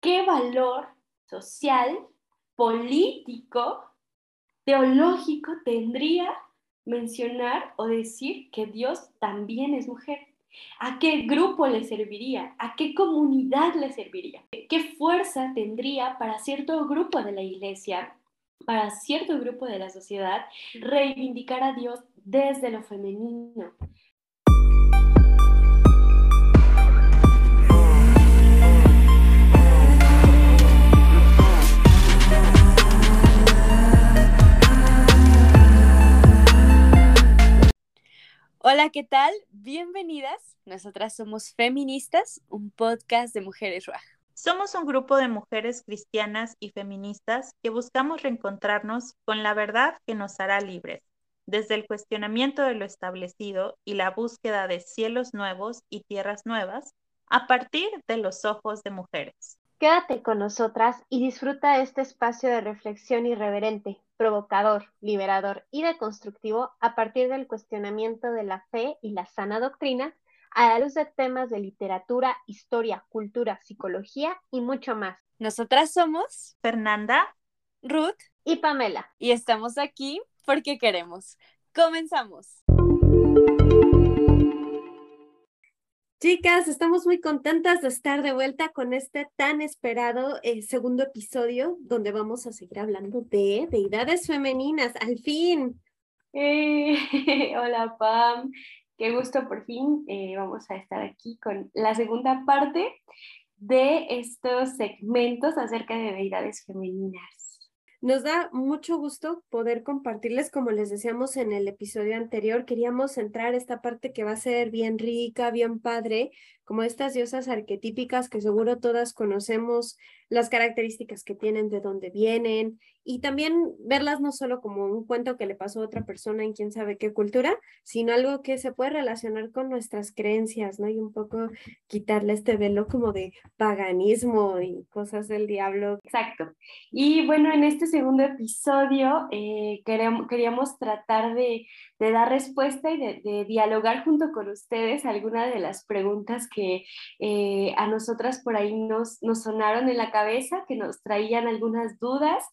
¿qué valor social, político, teológico tendría mencionar o decir que Dios también es mujer? ¿A qué grupo le serviría? ¿A qué comunidad le serviría? ¿Qué fuerza tendría para cierto grupo de la iglesia, para cierto grupo de la sociedad, reivindicar a Dios desde lo femenino? Hola, ¿qué tal? Bienvenidas. Nosotras somos Feministas, un podcast de mujeres RUAG. Somos un grupo de mujeres cristianas y feministas que buscamos reencontrarnos con la verdad que nos hará libres, desde el cuestionamiento de lo establecido y la búsqueda de cielos nuevos y tierras nuevas a partir de los ojos de mujeres. Quédate con nosotras y disfruta este espacio de reflexión irreverente, provocador, liberador y deconstructivo a partir del cuestionamiento de la fe y la sana doctrina a la luz de temas de literatura, historia, cultura, psicología y mucho más. Nosotras somos Fernanda, Ruth y Pamela. Y estamos aquí porque queremos. Comenzamos. Chicas, estamos muy contentas de estar de vuelta con este tan esperado eh, segundo episodio donde vamos a seguir hablando de deidades femeninas. Al fin. Eh, hola Pam, qué gusto por fin. Eh, vamos a estar aquí con la segunda parte de estos segmentos acerca de deidades femeninas. Nos da mucho gusto poder compartirles, como les decíamos en el episodio anterior, queríamos centrar esta parte que va a ser bien rica, bien padre, como estas diosas arquetípicas que seguro todas conocemos las características que tienen, de dónde vienen, y también verlas no solo como un cuento que le pasó a otra persona en quién sabe qué cultura, sino algo que se puede relacionar con nuestras creencias, ¿no? Y un poco quitarle este velo como de paganismo y cosas del diablo. Exacto. Y bueno, en este segundo episodio eh, queremos, queríamos tratar de, de, dar respuesta y de, de, dialogar junto con ustedes algunas de las preguntas que eh, a nosotras por ahí nos, sonaron en la cabeza, que nos traían algunas dudas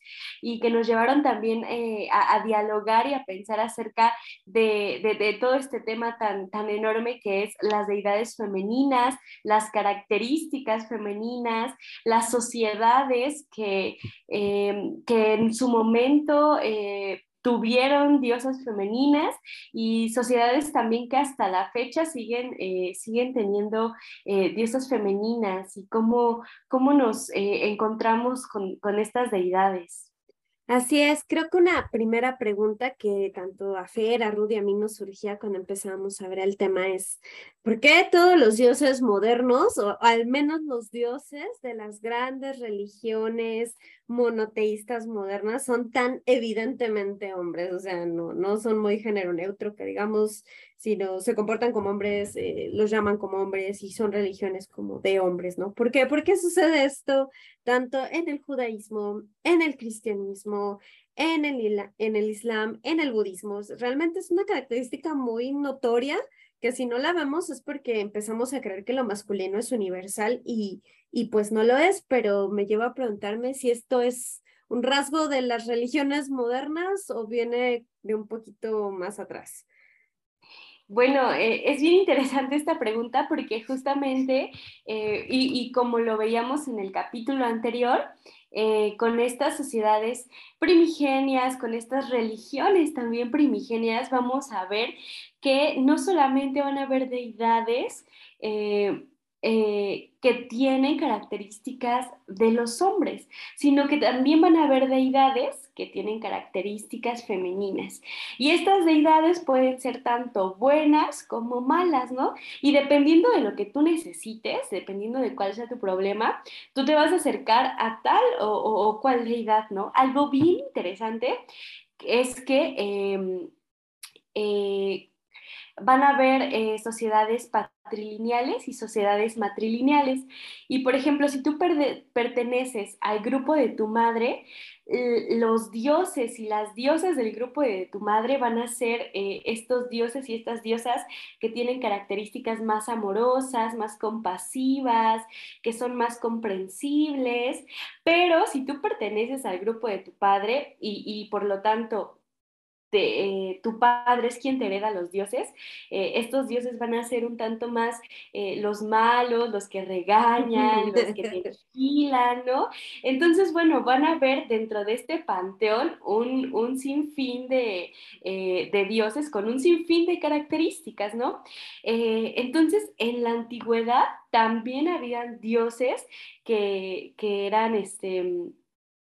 y que nos llevaron también eh, a, dialogar y a pensar acerca de, todo este tema tan, tan enorme que es las deidades femeninas, las características femeninas, las sociedades que, eh, que en su momento... Eh, tuvieron diosas femeninas y sociedades también que hasta la fecha siguen, siguen teniendo diosas femeninas y cómo, cómo nos encontramos con, con, estas deidades. Así es, creo que una primera pregunta que tanto a Fer, a Rudy, a mí nos surgía cuando empezamos a ver el tema es, ¿por qué todos los dioses modernos, o al menos los dioses de las grandes religiones monoteístas modernas son tan evidentemente hombres, o sea, no, no son muy género neutro, que digamos, sino se comportan como hombres, eh, los llaman como hombres y son religiones como de hombres, ¿no? ¿Por qué? ¿Por qué sucede esto tanto en el judaísmo, en el cristianismo, en el, en el islam, en el budismo? Realmente es una característica muy notoria que si no la vemos es porque empezamos a creer que lo masculino es universal y, y pues no lo es, pero me lleva a preguntarme si esto es un rasgo de las religiones modernas o viene de un poquito más atrás. Bueno, eh, es bien interesante esta pregunta porque justamente, eh, y, como lo veíamos en el capítulo anterior, eh, con estas sociedades primigenias, con estas religiones también primigenias, vamos a ver que no solamente van a haber deidades, eh, que tienen características de los hombres, sino que también van a haber deidades que tienen características femeninas. Y estas deidades pueden ser tanto buenas como malas, ¿no? Y dependiendo de lo que tú necesites, dependiendo de cuál sea tu problema, tú te vas a acercar a tal o, cual deidad, ¿no? Algo bien interesante es que... Em, eh, van a haber eh, sociedades patrilineales y sociedades matrilineales. Y por ejemplo, si tú perteneces al grupo de tu madre, los dioses y las diosas del grupo de tu madre van a ser eh, estos dioses y estas diosas que tienen características más amorosas, más compasivas, que son más comprensibles. Pero si tú perteneces al grupo de tu padre y, y por lo tanto eh, tu padre es quien te hereda los dioses, eh, estos dioses van a ser un tanto más eh, los malos, los que regañan, los que te vigilan, ¿no? Entonces, bueno, van a ver dentro de este panteón un, un sinfín de, de, dioses con un sinfín de características, ¿no? entonces, en la antigüedad también habían dioses que, que eran, este,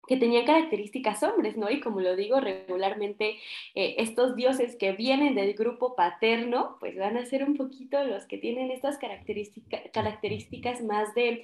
que tenían características hombres, ¿no? Y como lo digo regularmente, eh, estos dioses que vienen del grupo paterno, pues van a ser un poquito los que tienen estas características más de,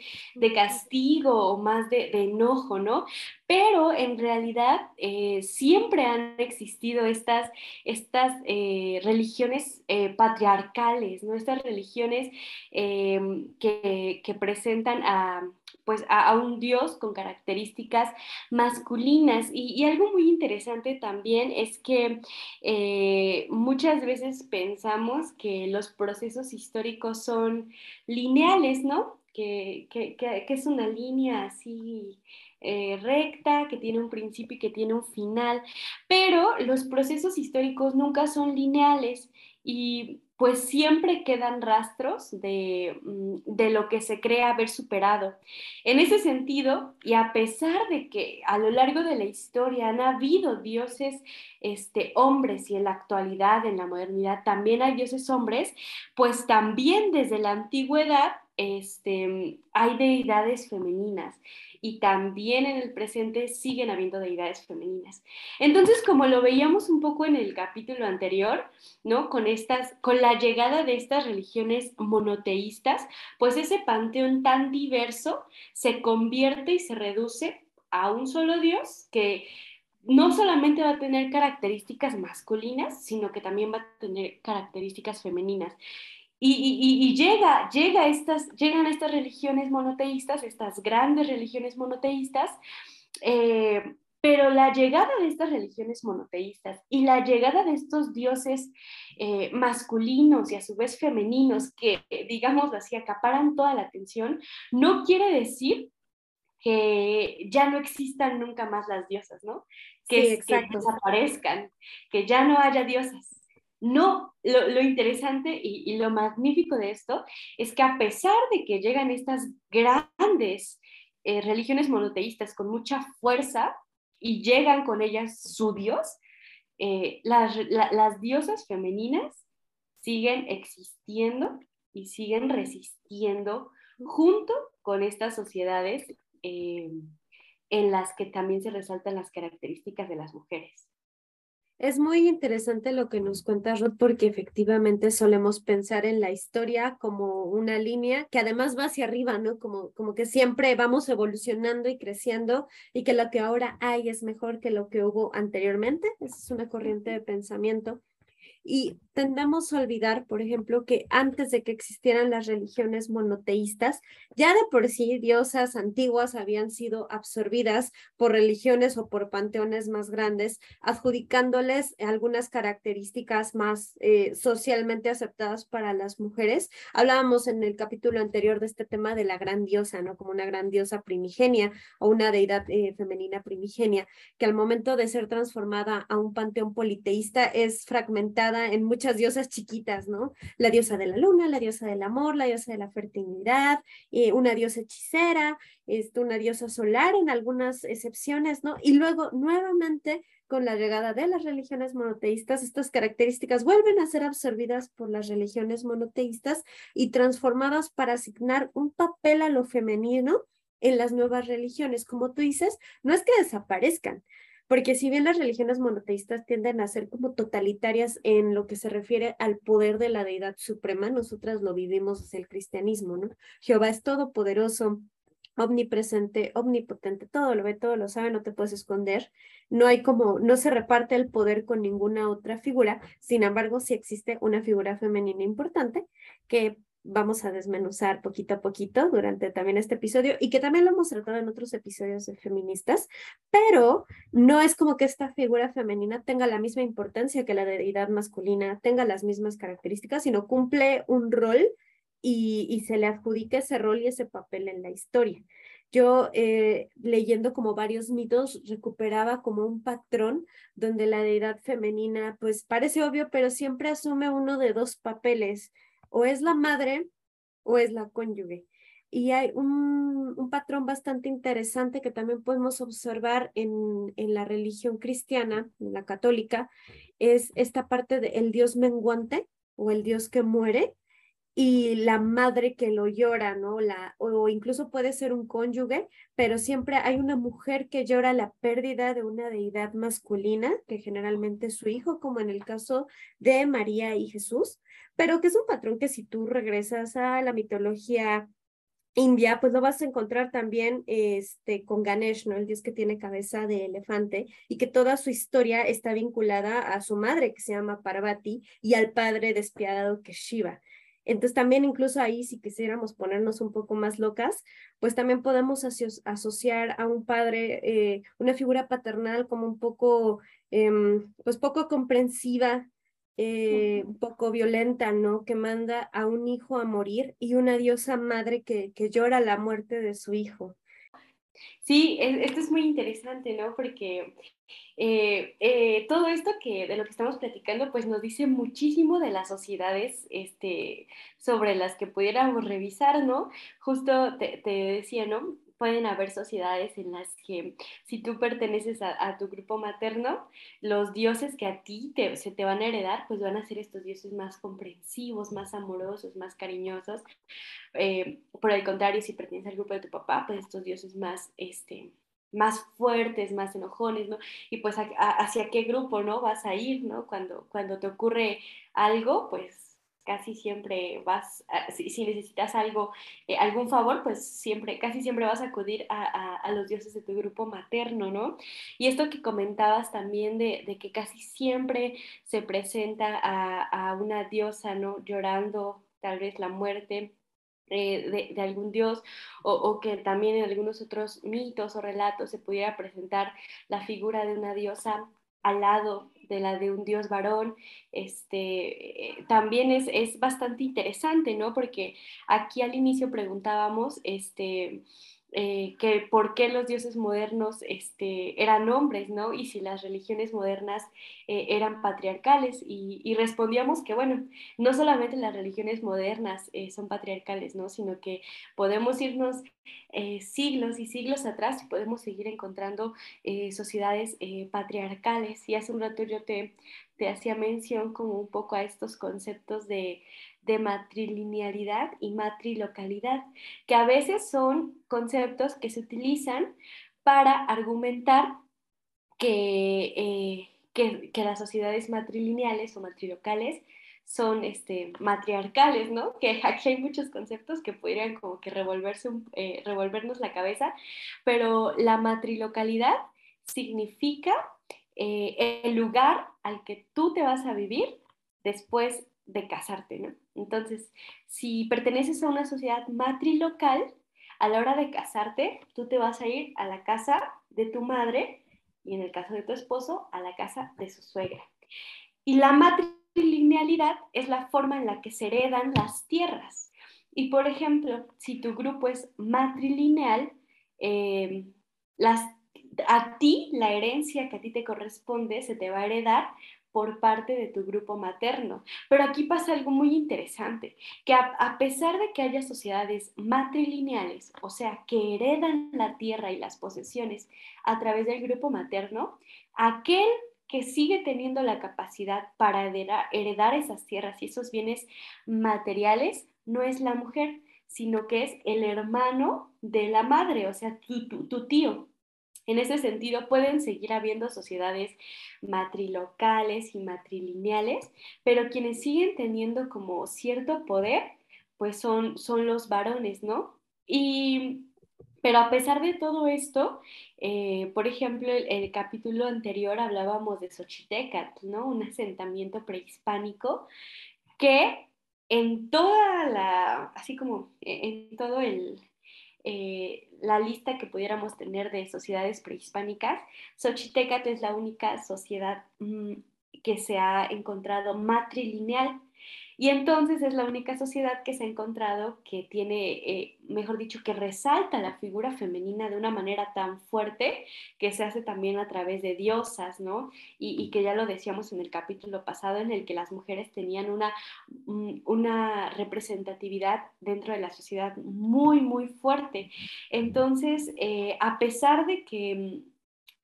castigo o más de, enojo, ¿no? Pero en realidad eh, siempre han existido estas, estas eh, religiones patriarcales, ¿no? Estas religiones que, presentan a pues a, un dios con características masculinas. Y, algo muy interesante también es que eh, muchas veces pensamos que los procesos históricos son lineales, ¿no? Que, es una línea así eh, recta, que tiene un principio y que tiene un final, pero los procesos históricos nunca son lineales y pues siempre quedan rastros mm, de, lo que se cree haber superado. En ese sentido, y a pesar de que a lo largo de la historia han habido dioses este, hombres y en la actualidad, en la modernidad, también hay dioses hombres, pues también desde la antigüedad este, hay deidades femeninas y también en el presente siguen habiendo deidades femeninas. Entonces, como lo veíamos un poco en el capítulo anterior, ¿no? Con estas con la llegada de estas religiones monoteístas, pues ese panteón tan diverso se convierte y se reduce a un solo dios que no solamente va a tener características masculinas, sino que también va a tener características femeninas. Y, llega, llega estas, llegan estas religiones monoteístas, estas grandes religiones monoteístas, eh, pero la llegada de estas religiones monoteístas y la llegada de estos dioses eh, masculinos y a su vez femeninos que, digamos así, acaparan toda la atención, no quiere decir que ya no existan nunca más las diosas, ¿no? Que, que desaparezcan, que ya no haya diosas. No, lo, interesante y, lo magnífico de esto es que a pesar de que llegan estas grandes eh, religiones monoteístas con mucha fuerza y llegan con ellas su Dios, eh, las, diosas femeninas siguen existiendo y siguen resistiendo junto con estas sociedades eh, en las que también se resaltan las características de las mujeres. Es muy interesante lo que nos cuenta Ruth porque efectivamente solemos pensar en la historia como una línea que además va hacia arriba, ¿no? Como, como que siempre vamos evolucionando y creciendo y que lo que ahora hay es mejor que lo que hubo anteriormente. Esa es una corriente de pensamiento. Y tendemos a olvidar, por ejemplo, que antes de que existieran las religiones monoteístas, ya de por sí diosas antiguas habían sido absorbidas por religiones o por panteones más grandes, adjudicándoles algunas características más eh, socialmente aceptadas para las mujeres. Hablábamos en el capítulo anterior de este tema de la gran diosa, ¿no? Como una gran diosa primigenia o una deidad eh, femenina primigenia, que al momento de ser transformada a un panteón politeísta es fragmentada en muchas diosas chiquitas, ¿no? La diosa de la luna, la diosa del amor, la diosa de la fertilidad, eh, una diosa hechicera, este, una diosa solar en algunas excepciones, ¿no? Y luego nuevamente con la llegada de las religiones monoteístas, estas características vuelven a ser absorbidas por las religiones monoteístas y transformadas para asignar un papel a lo femenino en las nuevas religiones. Como tú dices, no es que desaparezcan, porque si bien las religiones monoteístas tienden a ser como totalitarias en lo que se refiere al poder de la deidad suprema, nosotras lo vivimos desde el cristianismo, ¿no? Jehová es todopoderoso, omnipresente, omnipotente, todo lo ve, todo lo sabe, no te puedes esconder. No hay como, no se reparte el poder con ninguna otra figura. Sin embargo, sí existe una figura femenina importante que vamos a desmenuzar poquito a poquito durante también este episodio y que también lo hemos tratado en otros episodios de feministas, pero no es como que esta figura femenina tenga la misma importancia que la deidad masculina, tenga las mismas características, sino cumple un rol y, se le adjudica ese rol y ese papel en la historia. Yo eh, leyendo como varios mitos recuperaba como un patrón donde la deidad femenina pues parece obvio, pero siempre asume uno de dos papeles, o es la madre o es la cónyuge. Y hay un, un patrón bastante interesante que también podemos observar en, en, la religión cristiana, en la católica, es esta parte del dios menguante o el dios que muere, y la madre que lo llora, ¿no? La, o incluso puede ser un cónyuge, pero siempre hay una mujer que llora la pérdida de una deidad masculina, que generalmente es su hijo, como en el caso de María y Jesús, pero que es un patrón que si tú regresas a la mitología india, pues lo vas a encontrar también este, con Ganesh, ¿no? El dios que tiene cabeza de elefante y que toda su historia está vinculada a su madre, que se llama Parvati, y al padre despiadado que es Shiva. Entonces también incluso ahí, si quisiéramos ponernos un poco más locas, pues también podemos asociar a un padre, eh, una figura paternal como un poco, em, pues poco comprensiva, eh, un poco violenta, ¿no? Que manda a un hijo a morir y una diosa madre que, que llora la muerte de su hijo. Sí, esto es muy interesante, ¿no? Porque eh, eh, todo esto que de lo que estamos platicando, pues nos dice muchísimo de las sociedades este, sobre las que pudiéramos revisar, ¿no? Justo te, te decía, ¿no? Pueden haber sociedades en las que si tú perteneces a, tu grupo materno, los dioses que a ti te, se te van a heredar, pues van a ser estos dioses más comprensivos, más amorosos, más cariñosos. Eh, por el contrario, si perteneces al grupo de tu papá, pues estos dioses más, este, más fuertes, más enojones, ¿no? Y pues hacia qué grupo, ¿no? Vas a ir, ¿no? Cuando, cuando te ocurre algo, pues casi siempre vas, si, necesitas algo, eh, algún favor, pues siempre, casi siempre vas a acudir a, los dioses de tu grupo materno, ¿no? Y esto que comentabas también de, que casi siempre se presenta a, una diosa, ¿no? Llorando tal vez la muerte. Eh, de, algún dios o, o, que también en algunos otros mitos o relatos se pudiera presentar la figura de una diosa al lado de la de un dios varón, este, eh, también es, es, bastante interesante, ¿no? Porque aquí al inicio preguntábamos, este, eh, que por qué los dioses modernos este, eran hombres, ¿no? Y si las religiones modernas eh, eran patriarcales. Y, respondíamos que, bueno, no solamente las religiones modernas eh, son patriarcales, ¿no? Sino que podemos irnos siglos y siglos atrás y podemos seguir encontrando sociedades patriarcales. Y hace un rato yo te, te hacía mención como un poco a estos conceptos de de matrilinealidad y matrilocalidad, que a veces son conceptos que se utilizan para argumentar que, eh, que, las sociedades matrilineales o matrilocales son este, matriarcales, ¿no? Que aquí hay muchos conceptos que podrían como que revolverse, eh, revolvernos la cabeza, pero la matrilocalidad significa eh, el lugar al que tú te vas a vivir después de casarte, ¿no? Entonces, si perteneces a una sociedad matrilocal, a la hora de casarte, tú te vas a ir a la casa de tu madre y en el caso de tu esposo, a la casa de su suegra. Y la matrilinealidad es la forma en la que se heredan las tierras. Y por ejemplo, si tu grupo es matrilineal, las, a ti la herencia que a ti te corresponde se te va a heredar por parte de tu grupo materno. Pero aquí pasa algo muy interesante, que a, pesar de que haya sociedades matrilineales, o sea, que heredan la tierra y las posesiones a través del grupo materno, aquel que sigue teniendo la capacidad para heredar, esas tierras y esos bienes materiales no es la mujer, sino que es el hermano de la madre, o sea, tu tío. En ese sentido, pueden seguir habiendo sociedades matrilocales y matrilineales, pero quienes siguen teniendo como cierto poder, pues son, son los varones, ¿no? Y Pero a pesar de todo esto, eh, por ejemplo, el, el, capítulo anterior hablábamos de Xochitecat, ¿no? Un asentamiento prehispánico que en toda la, así como en todo el, eh, la lista que pudiéramos tener de sociedades prehispánicas, Xochitecat es la única sociedad mm, que se ha encontrado matrilineal. Y entonces es la única sociedad que se ha encontrado que tiene, eh, mejor dicho, que resalta la figura femenina de una manera tan fuerte que se hace también a través de diosas, ¿no? Y, que ya lo decíamos en el capítulo pasado en el que las mujeres tenían una, mm, una representatividad dentro de la sociedad muy, muy fuerte. Entonces, eh, a pesar de que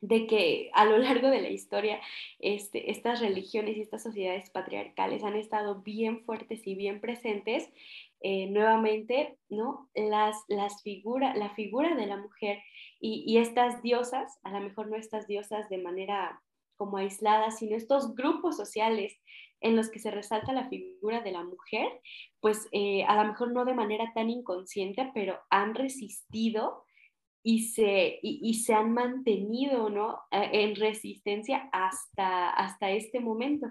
de que a lo largo de la historia este, estas religiones y estas sociedades patriarcales han estado bien fuertes y bien presentes, eh, nuevamente, ¿no? Las, las figuras, la figura de la mujer y, y, estas diosas, a lo mejor no estas diosas de manera como aislada, sino estos grupos sociales en los que se resalta la figura de la mujer, pues eh, a lo mejor no de manera tan inconsciente, pero han resistido y se, y, se han mantenido ¿no? Eh, en resistencia hasta, hasta este momento.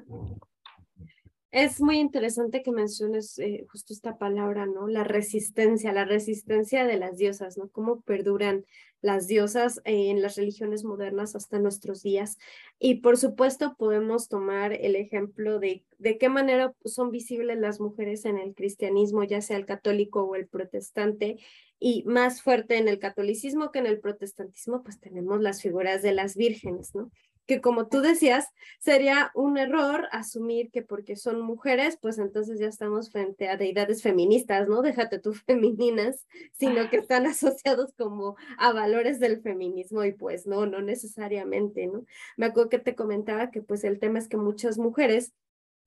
Es muy interesante que menciones eh, justo esta palabra, ¿no? La resistencia, la resistencia de las diosas, ¿no? Cómo perduran las diosas en las religiones modernas hasta nuestros días. Y por supuesto podemos tomar el ejemplo de de qué manera son visibles las mujeres en el cristianismo, ya sea el católico o el protestante, y más fuerte en el catolicismo que en el protestantismo, pues tenemos las figuras de las vírgenes, ¿no? Que como tú decías, sería un error asumir que porque son mujeres, pues entonces ya estamos frente a deidades feministas, ¿no? Déjate tú femeninas, sino que están asociados como a valores del feminismo y pues no, no necesariamente, ¿no? Me acuerdo que te comentaba que pues el tema es que muchas mujeres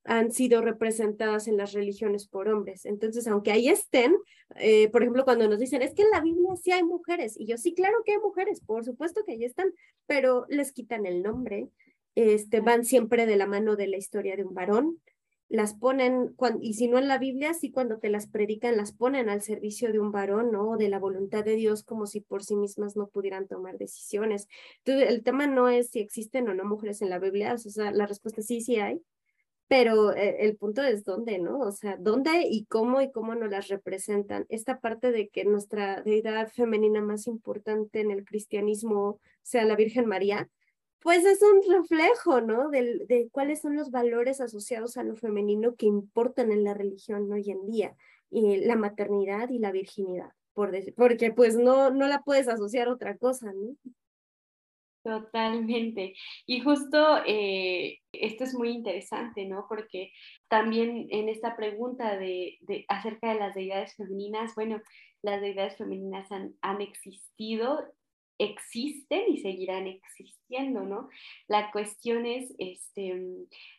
han sido representadas en las religiones por hombres. Entonces, aunque ahí estén, eh, por ejemplo, cuando nos dicen, es que en la Biblia sí hay mujeres, y yo sí, claro que hay mujeres, por supuesto que ahí están, pero les quitan el nombre, este, van siempre de la mano de la historia de un varón, las ponen, y si no en la Biblia, sí cuando te las predican, las ponen al servicio de un varón, ¿no? De la voluntad de Dios, como si por sí mismas no pudieran tomar decisiones. Entonces, el tema no es si existen o no mujeres en la Biblia, o sea, la respuesta sí, sí hay, pero eh, el punto es dónde, ¿no? O sea, dónde y cómo y cómo nos las representan. Esta parte de que nuestra deidad femenina más importante en el cristianismo sea la Virgen María, pues es un reflejo, ¿no? De, cuáles son los valores asociados a lo femenino que importan en la religión hoy en día, y la maternidad y la virginidad, por porque pues no, no la puedes asociar a otra cosa, ¿no? Totalmente. Y justo eh, esto es muy interesante, ¿no? Porque también en esta pregunta de, de, acerca de las deidades femeninas, bueno, las deidades femeninas han, han existido existen y seguirán existiendo, ¿no? La cuestión es, este,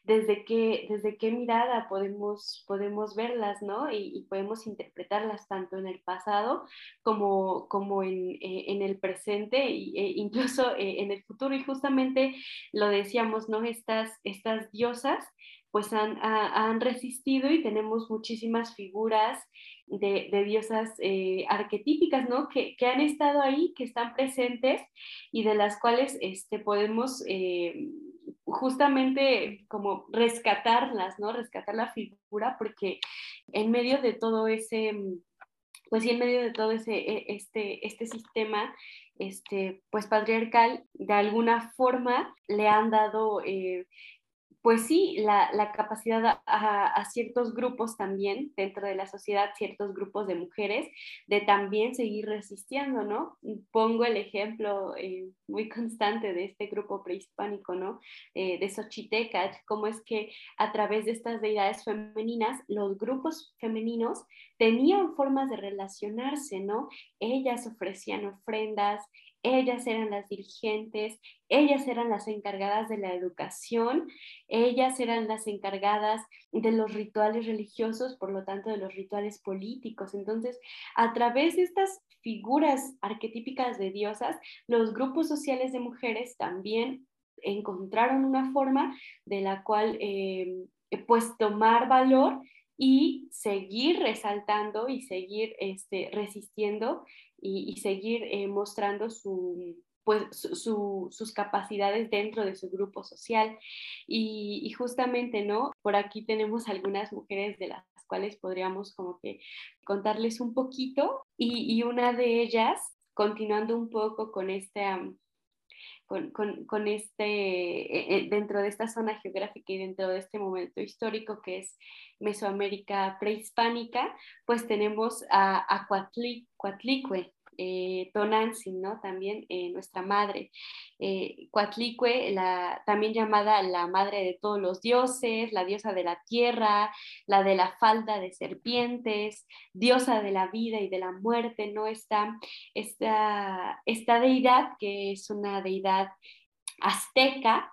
desde qué, desde qué mirada podemos, podemos verlas, ¿no? Y, podemos interpretarlas tanto en el pasado como, como en, eh, en el presente e incluso eh, en el futuro. Y justamente lo decíamos, ¿no? Estas, estas diosas pues han, han resistido y tenemos muchísimas figuras de, diosas eh, arquetípicas, ¿no? Que, han estado ahí, que están presentes y de las cuales este, podemos eh, justamente como rescatarlas, ¿no? Rescatar la figura porque en medio de todo ese, pues sí, en medio de todo ese, e, este, este sistema, este, pues patriarcal, de alguna forma le han dado eh, pues sí, la, capacidad a, ciertos grupos también dentro de la sociedad, ciertos grupos de mujeres, de también seguir resistiendo, ¿no? Pongo el ejemplo eh, muy constante de este grupo prehispánico, ¿no? Eh, de Xochitecas, cómo es que a través de estas deidades femeninas, los grupos femeninos tenían formas de relacionarse, ¿no? Ellas ofrecían ofrendas, ellas eran las dirigentes, ellas eran las encargadas de la educación, ellas eran las encargadas de los rituales religiosos, por lo tanto de los rituales políticos. Entonces, a través de estas figuras arquetípicas de diosas, los grupos sociales de mujeres también encontraron una forma de la cual, eh, pues, tomar valor y seguir resaltando y seguir este, resistiendo y, seguir eh, mostrando su, pues, sus capacidades dentro de su grupo social. Y, justamente, ¿no? Por aquí tenemos algunas mujeres de las cuales podríamos como que contarles un poquito y, una de ellas, continuando un poco con este... con, este, eh, eh, dentro de esta zona geográfica y dentro de este momento histórico que es Mesoamérica prehispánica, pues tenemos a, a eh, ¿no? También eh, nuestra madre. Eh, la, también llamada la madre de todos los dioses, la diosa de la tierra, la de la falda de serpientes, diosa de la vida y de la muerte, ¿no? Esta, esta, esta deidad que es una deidad azteca,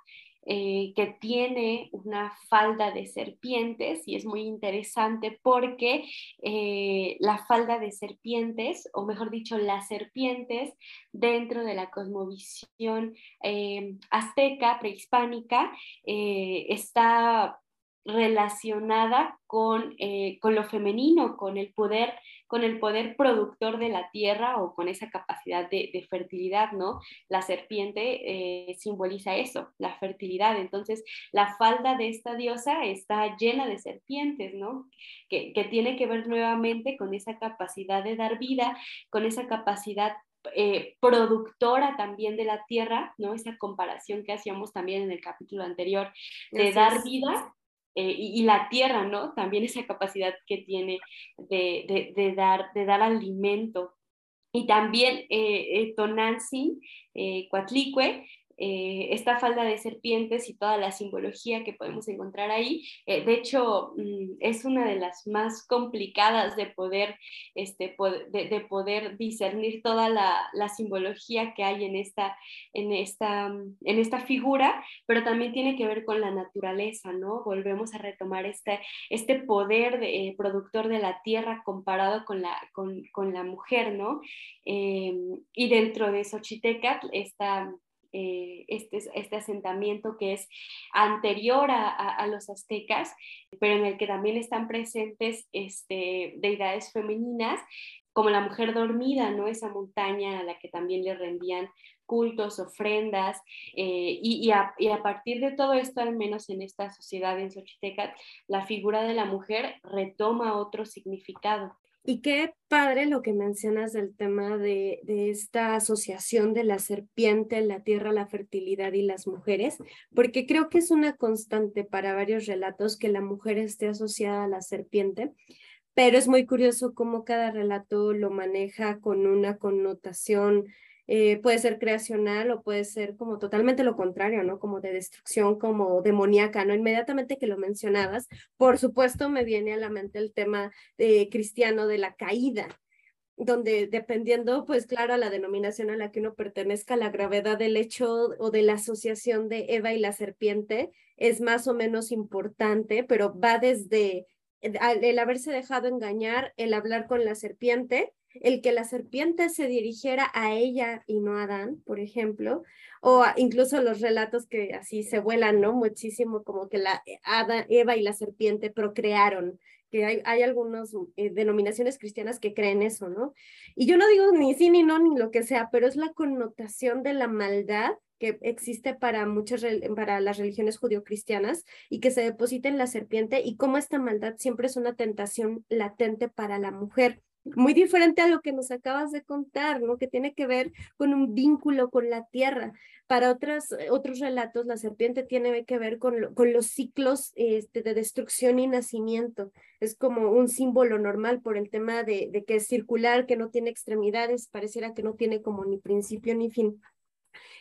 eh, que tiene una falda de serpientes y es muy interesante porque eh, la falda de serpientes, o mejor dicho, las serpientes dentro de la cosmovisión eh, azteca, prehispánica, está relacionada con, eh, con, lo femenino, con el poder, con el poder productor de la tierra o con esa capacidad de, fertilidad, ¿no? La serpiente eh, simboliza eso, la fertilidad. Entonces, la falda de esta diosa está llena de serpientes, ¿no? Que, que tiene que ver nuevamente con esa capacidad de dar vida, con esa capacidad eh, productora también de la tierra, ¿no? Esa comparación que hacíamos también en el capítulo anterior, de dar vida eh, y, la tierra, ¿no? También esa capacidad que tiene de, dar, de dar alimento. Y también eh, eh Tonantzin, eh, eh, esta falda de serpientes y toda la simbología que podemos encontrar ahí. Eh, de hecho, mm, es una de las más complicadas de poder, este, de, poder discernir toda la, simbología que hay en esta, en, esta, en esta figura, pero también tiene que ver con la naturaleza, ¿no? Volvemos a retomar este, este poder de, eh, productor de la tierra comparado con la, con, con la mujer, ¿no? y dentro de Xochitecatl, esta eh, este, este asentamiento que es anterior a, los aztecas, pero en el que también están presentes este, deidades femeninas, como la mujer dormida, ¿no? Esa montaña a la que también le rendían cultos, ofrendas, eh, y, a, y, a, partir de todo esto, al menos en esta sociedad en Xochitecas, la figura de la mujer retoma otro significado. Y qué padre lo que mencionas del tema de, esta asociación de la serpiente, la tierra, la fertilidad y las mujeres, porque creo que es una constante para varios relatos que la mujer esté asociada a la serpiente, pero es muy curioso cómo cada relato lo maneja con una connotación eh, puede ser creacional o puede ser como totalmente lo contrario, ¿no? Como de destrucción, como demoníaca, ¿no? Inmediatamente que lo mencionabas, por supuesto me viene a la mente el tema de cristiano de la caída, donde dependiendo, pues claro, a la denominación a la que uno pertenezca, la gravedad del hecho o de la asociación de Eva y la serpiente es más o menos importante, pero va desde el haberse dejado engañar, el hablar con la serpiente, el que la serpiente se dirigiera a ella y no a Adán, por ejemplo, o incluso los relatos que así se vuelan, ¿no? Muchísimo como que la Eva y la serpiente procrearon, que hay, hay algunas eh, denominaciones cristianas que creen eso, ¿no? Y yo no digo ni sí ni no ni lo que sea, pero es la connotación de la maldad que existe para muchas para las religiones judio-cristianas y que se deposita en la serpiente y cómo esta maldad siempre es una tentación latente para la mujer muy diferente a lo que nos acabas de contar, ¿no? Que tiene que ver con un vínculo con la tierra. Para otras, otros relatos, la serpiente tiene que ver con, con los ciclos este, de destrucción y nacimiento. Es como un símbolo normal por el tema de, de que es circular, que no tiene extremidades, pareciera que no tiene como ni principio ni fin.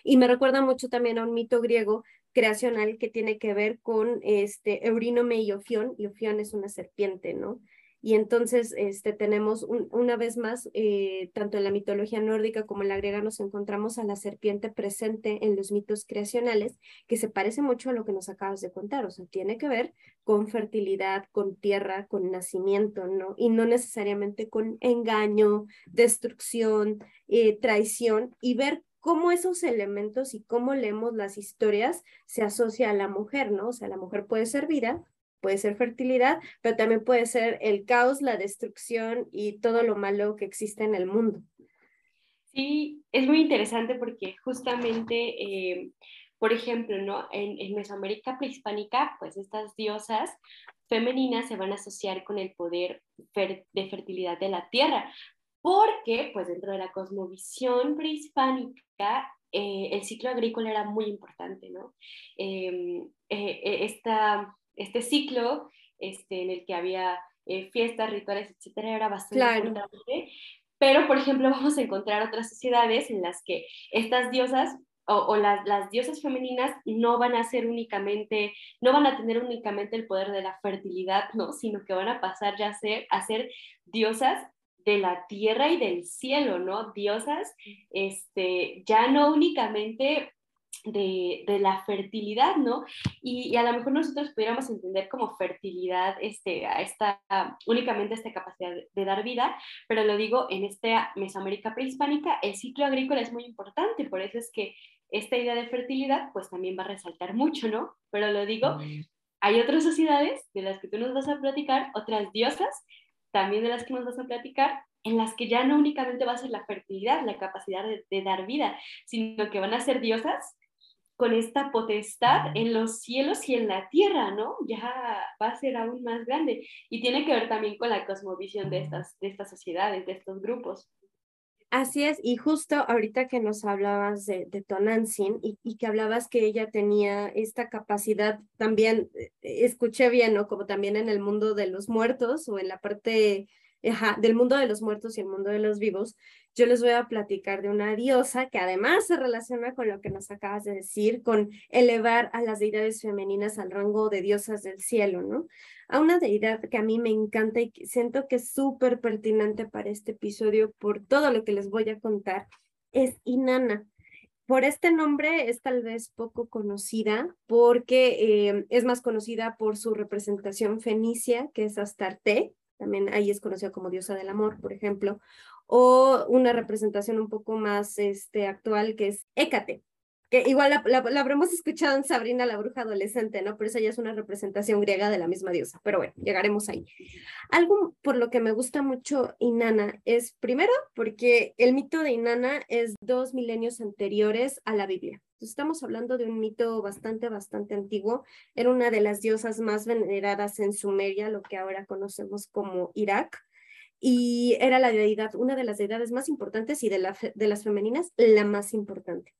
Y me recuerda mucho también a un mito griego creacional que tiene que ver con este Eurínome y Ofión, y Ofión es una serpiente, ¿no? Y entonces este, tenemos una vez más, eh, tanto en la mitología nórdica como en la griega, nos encontramos a la serpiente presente en los mitos creacionales, que se parece mucho a lo que nos acabas de contar, o sea, tiene que ver con fertilidad, con tierra, con nacimiento, ¿no? Y no necesariamente con engaño, destrucción, eh, traición, y ver cómo esos elementos y cómo leemos las historias se asocia a la mujer, ¿no? O sea, la mujer puede ser vida, puede ser fertilidad, pero también puede ser el caos, la destrucción y todo lo malo que existe en el mundo. Sí, es muy interesante porque justamente, eh, por ejemplo, ¿no? En, en, Mesoamérica prehispánica, pues estas diosas femeninas se van a asociar con el poder de fertilidad de la tierra, porque pues dentro de la cosmovisión prehispánica eh, el ciclo agrícola era muy importante, ¿no? Em, eh, esta, este ciclo este, en el que había fiestas, rituales, etcétera, era bastante importante pero, por ejemplo, vamos a encontrar otras sociedades en las que estas diosas o, las, las, diosas femeninas no van a ser únicamente, no van a tener únicamente el poder de la fertilidad, ¿no? Sino que van a pasar ya a ser, a ser diosas de la tierra y del cielo, ¿no? Diosas, este, ya no únicamente de, de, la fertilidad, ¿no? Y, y, a lo mejor nosotros pudiéramos entender como fertilidad este, a esta, únicamente esta capacidad de, dar vida, pero lo digo en esta Mesoamérica prehispánica, el ciclo agrícola es muy importante, por eso es que esta idea de fertilidad pues también va a resaltar mucho, ¿no? Pero lo digo, hay otras sociedades de las que tú nos vas a platicar, otras diosas también de las que nos vas a platicar, en las que ya no únicamente va a ser la fertilidad, la capacidad de, de, dar vida, sino que van a ser diosas con esta potestad en los cielos y en la tierra, ¿no? Ya va a ser aún más grande. Y tiene que ver también con la cosmovisión de estas, de estas sociedades, de estos grupos. Así es, y justo ahorita que nos hablabas de, de Tonantzin y, y, que hablabas que ella tenía esta capacidad, también eh, escuché bien, ¿no? Como también en el mundo de los muertos o en la parte del mundo de los muertos y el mundo de los vivos, yo les voy a platicar de una diosa que además se relaciona con lo que nos acabas de decir, con elevar a las deidades femeninas al rango de diosas del cielo, ¿no? A una deidad que a mí me encanta y siento que es súper pertinente para este episodio por todo lo que les voy a contar, es Inanna. Por este nombre es tal vez poco conocida porque eh, es más conocida por su representación fenicia, que es Astarte, también ahí es conocida como diosa del amor, por ejemplo, o una representación un poco más este, actual que es Hécate, que igual la, habremos escuchado en Sabrina la bruja adolescente, ¿no? Pero esa ya es una representación griega de la misma diosa, pero bueno, llegaremos ahí. Algo por lo que me gusta mucho Inanna es, primero, porque el mito de Inanna es dos milenios anteriores a la Biblia. Estamos hablando de un mito bastante, bastante antiguo. Era una de las diosas más veneradas en Sumeria, lo que ahora conocemos como Irak y era la deidad, una de las deidades más importantes y de, la, de las femeninas, la más importante.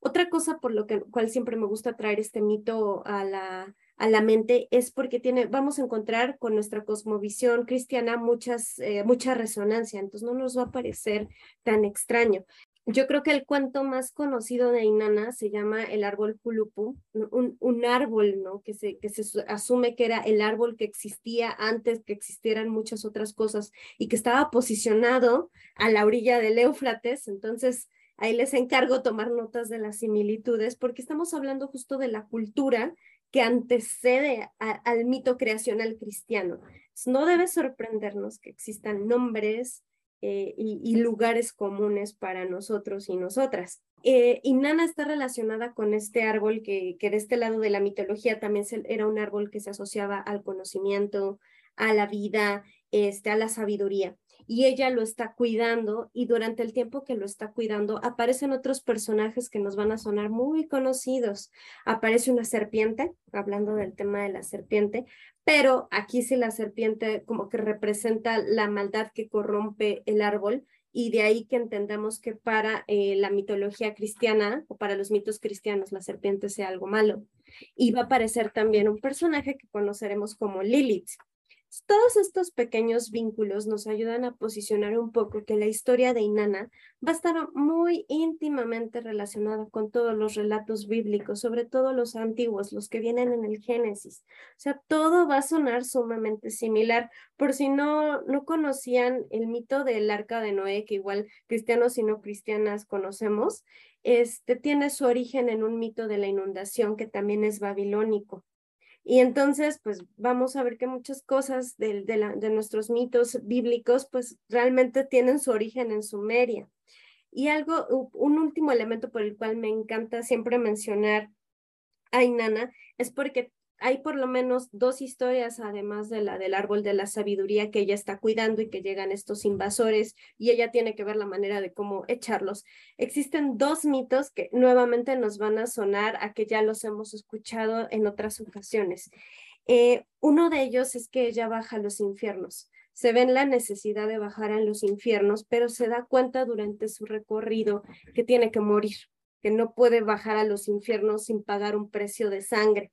Otra cosa por lo que, cual siempre me gusta traer este mito a la, a la mente es porque tiene, vamos a encontrar con nuestra cosmovisión cristiana muchas, eh, mucha resonancia, entonces no nos va a parecer tan extraño. Yo creo que el cuento más conocido de Inanna se llama el árbol Kulupu, un, un árbol ¿no? que, se, que se asume que era el árbol que existía antes que existieran muchas otras cosas y que estaba posicionado a la orilla del Éufrates. Entonces, ahí les encargo tomar notas de las similitudes porque estamos hablando justo de la cultura que antecede al mito creacional cristiano. No debe sorprendernos que existan nombres, eh, y, lugares comunes para nosotros y nosotras. Eh, y Nana está relacionada con este árbol que, que de este lado de la mitología también era un árbol que se asociaba al conocimiento, a la vida, este, a la sabiduría y ella lo está cuidando y durante el tiempo que lo está cuidando aparecen otros personajes que nos van a sonar muy conocidos. Aparece una serpiente, hablando del tema de la serpiente, pero aquí sí la serpiente como que representa la maldad que corrompe el árbol y de ahí que entendamos que para eh, la mitología cristiana o para los mitos cristianos la serpiente sea algo malo. Y va a aparecer también un personaje que conoceremos como Lilith, todos estos pequeños vínculos nos ayudan a posicionar un poco que la historia de Inanna va a estar muy íntimamente relacionada con todos los relatos bíblicos, sobre todo los antiguos, los que vienen en el Génesis. O sea, todo va a sonar sumamente similar. Por si no, no conocían el mito del arca de Noé, que igual cristianos y no cristianas conocemos, este tiene su origen en un mito de la inundación que también es babilónico. Y entonces, pues vamos a ver que muchas cosas de, de, nuestros mitos bíblicos, pues realmente tienen su origen en Sumeria. Y algo, un último elemento por el cual me encanta siempre mencionar a Inanna es porque hay por lo menos dos historias, además de la del árbol de la sabiduría que ella está cuidando y que llegan estos invasores y ella tiene que ver la manera de cómo echarlos. Existen dos mitos que nuevamente nos van a sonar a que ya los hemos escuchado en otras ocasiones. Eh, uno de ellos es que ella baja a los infiernos. Se ve en la necesidad de bajar a los infiernos, pero se da cuenta durante su recorrido que tiene que morir, que no puede bajar a los infiernos sin pagar un precio de sangre.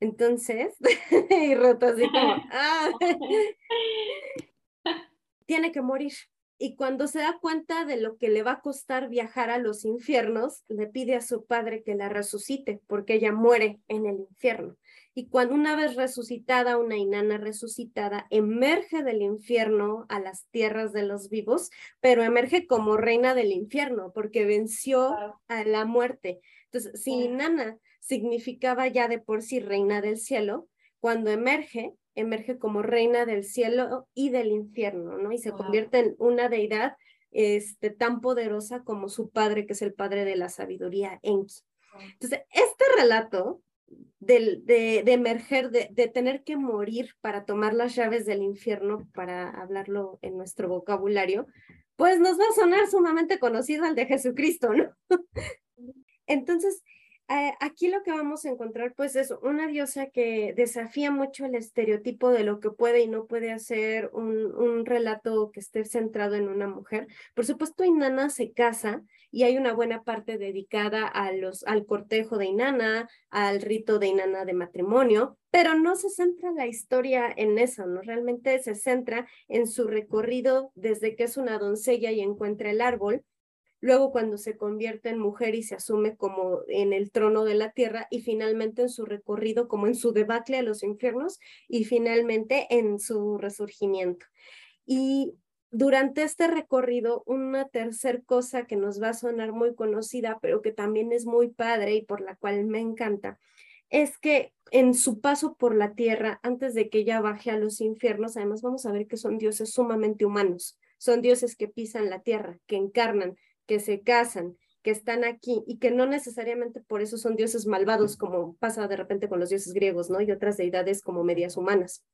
Entonces, y roto así como, ah, tiene que morir. Y cuando se da cuenta de lo que le va a costar viajar a los infiernos, le pide a su padre que la resucite, porque ella muere en el infierno. Y cuando una vez resucitada, una inana resucitada, emerge del infierno a las tierras de los vivos, pero emerge como reina del infierno, porque venció a la muerte. Entonces, si Inanna significaba ya de por sí reina del cielo, cuando emerge, emerge como reina del cielo y del infierno, ¿no? Y se convierte en una deidad este, tan poderosa como su padre, que es el padre de la sabiduría, Enki. Entonces, este relato del, de, de, emerger, de, de, tener que morir para tomar las llaves del infierno, para hablarlo en nuestro vocabulario, pues nos va a sonar sumamente conocido al de Jesucristo, ¿no? Entonces, aquí lo que vamos a encontrar pues es una diosa que desafía mucho el estereotipo de lo que puede y no puede hacer un, relato que esté centrado en una mujer. Por supuesto, Inanna se casa y hay una buena parte dedicada al cortejo de Inanna, al rito de Inanna de matrimonio, pero no se centra la historia en eso, ¿no? Realmente se centra en su recorrido desde que es una doncella y encuentra el árbol luego cuando se convierte en mujer y se asume como en el trono de la tierra y finalmente en su recorrido como en su debacle a los infiernos y finalmente en su resurgimiento. Y durante este recorrido, una tercer cosa que nos va a sonar muy conocida, pero que también es muy padre y por la cual me encanta, es que en su paso por la tierra, antes de que ella baje a los infiernos, además vamos a ver que son dioses sumamente humanos, son dioses que pisan la tierra, que encarnan, que se casan, que están aquí y que no necesariamente por eso son dioses malvados como pasa de repente con los dioses griegos, ¿no? Y otras deidades como medias humanas.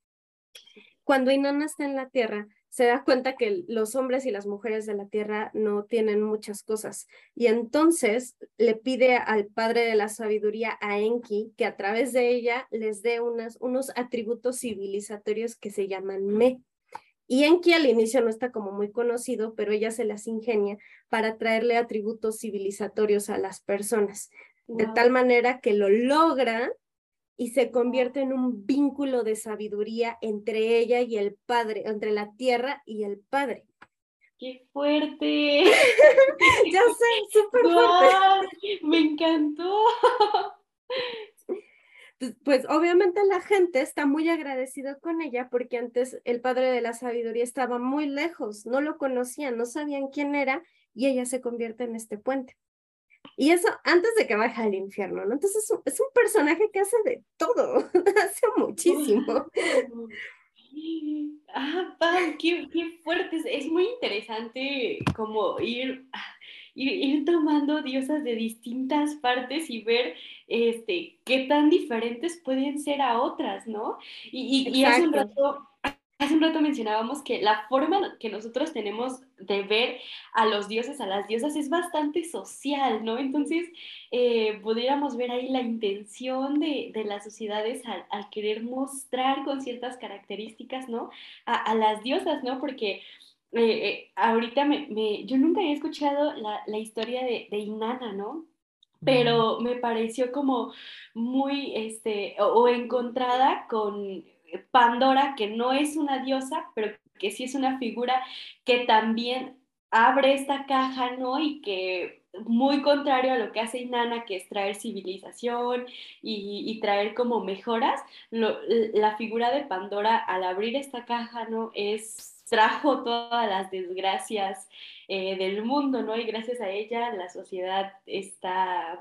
Cuando Inanna está en la tierra, se da cuenta que los hombres y las mujeres de la tierra no tienen muchas cosas. Y entonces le pide al padre de la sabiduría, a Enki, que a través de ella les dé unos atributos civilizatorios que se llaman me. Y Enki al inicio no está como muy conocido, pero ella se las ingenia para traerle atributos civilizatorios a las personas, de tal manera que lo logra y se convierte en un vínculo de sabiduría entre ella y el padre, entre la tierra y el padre. ¡Qué fuerte! ya sé, súper fuerte. Me encantó. Pues obviamente la gente está muy agradecido con ella porque antes el padre de la sabiduría estaba muy lejos, no lo conocían, no sabían quién era y ella se convierte en este puente. Y eso antes de que baje al infierno, ¿no? Entonces es un, personaje que hace de todo, hace muchísimo. Ah, qué, qué fuerte. Es muy interesante como ir, ir, tomando diosas de distintas partes y ver este, qué tan diferentes pueden ser a otras, ¿no? Y, y, y hace un rato Hace un rato mencionábamos que la forma que nosotros tenemos de ver a los dioses, a las diosas, es bastante social, ¿no? Entonces, eh, pudiéramos ver ahí la intención de, de las sociedades al, querer mostrar con ciertas características, ¿no? A, las diosas, ¿no? Porque eh, eh, ahorita me, yo nunca he escuchado la, la historia de, de Inanna, ¿no? Pero me pareció como muy, este, o encontrada con Pandora, que no es una diosa, pero que sí es una figura que también abre esta caja, ¿no? Y que muy contrario a lo que hace Inanna, que es traer civilización y, traer como mejoras, la figura de Pandora al abrir esta caja, ¿no? Es trajo todas las desgracias eh, del mundo, ¿no? Y gracias a ella la sociedad está,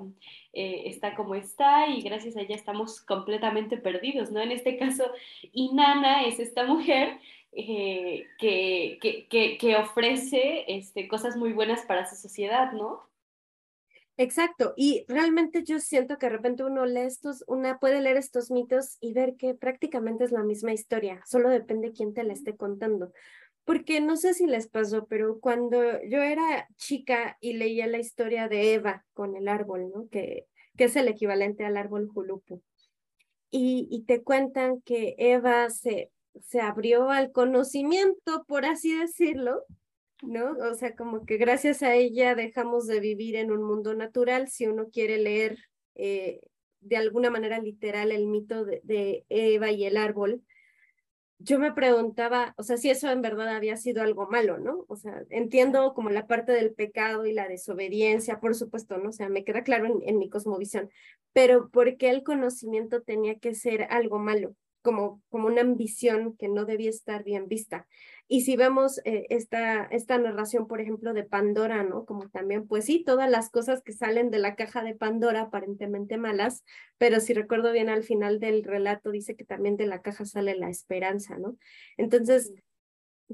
eh, está como está y gracias a ella estamos completamente perdidos, ¿no? En este caso, Inanna es esta mujer eh, que, que, que, ofrece este, cosas muy buenas para su sociedad, ¿no? Exacto, y realmente yo siento que de repente uno lee estos, una puede leer estos mitos y ver que prácticamente es la misma historia, solo depende quién te la esté contando. Porque no sé si les pasó, pero cuando yo era chica y leía la historia de Eva con el árbol, ¿no? Que, que es el equivalente al árbol julupu. Y, y te cuentan que Eva se, se abrió al conocimiento, por así decirlo, ¿no? O sea, como que gracias a ella dejamos de vivir en un mundo natural. Si uno quiere leer eh, de alguna manera literal el mito de, Eva y el árbol, yo me preguntaba, o sea, si eso en verdad había sido algo malo, ¿no? O sea, entiendo como la parte del pecado y la desobediencia, por supuesto, ¿no? O sea, me queda claro en mi cosmovisión, pero ¿por qué el conocimiento tenía que ser algo malo? Como, como una ambición que no debía estar bien vista. Y si vemos eh, esta, esta narración, por ejemplo, de Pandora, ¿no? Como también, pues sí, todas las cosas que salen de la caja de Pandora aparentemente malas, pero si recuerdo bien al final del relato dice que también de la caja sale la esperanza, ¿no? Entonces,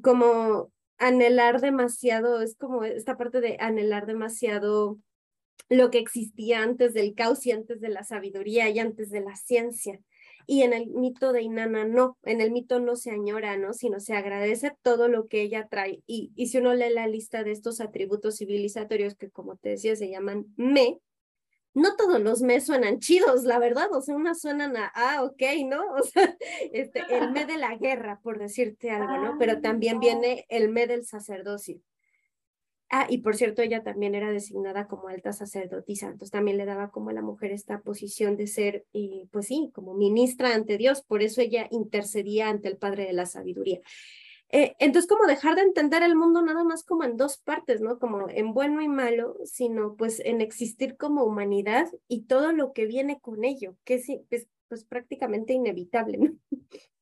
como anhelar demasiado, es como esta parte de anhelar demasiado lo que existía antes del caos y antes de la sabiduría y antes de la ciencia. Y en el mito de Inanna no, en el mito no se añora, ¿no? Sino se agradece todo lo que ella trae. Y, y si uno lee la lista de estos atributos civilizatorios que, como te decía, se llaman me, no todos los me suenan chidos, la verdad, o sea, unas suenan a, ah, ok, ¿no? O sea, este, el me de la guerra, por decirte algo, ¿no? Pero también viene el me del sacerdocio. Ah, y por cierto, ella también era designada como alta sacerdotisa, entonces también le daba como a la mujer esta posición de ser, eh, pues sí, como ministra ante Dios, por eso ella intercedía ante el Padre de la Sabiduría. Eh, entonces, como dejar de entender el mundo nada más como en dos partes, ¿no? Como en bueno y malo, sino pues en existir como humanidad y todo lo que viene con ello, que es pues, pues prácticamente inevitable, ¿no?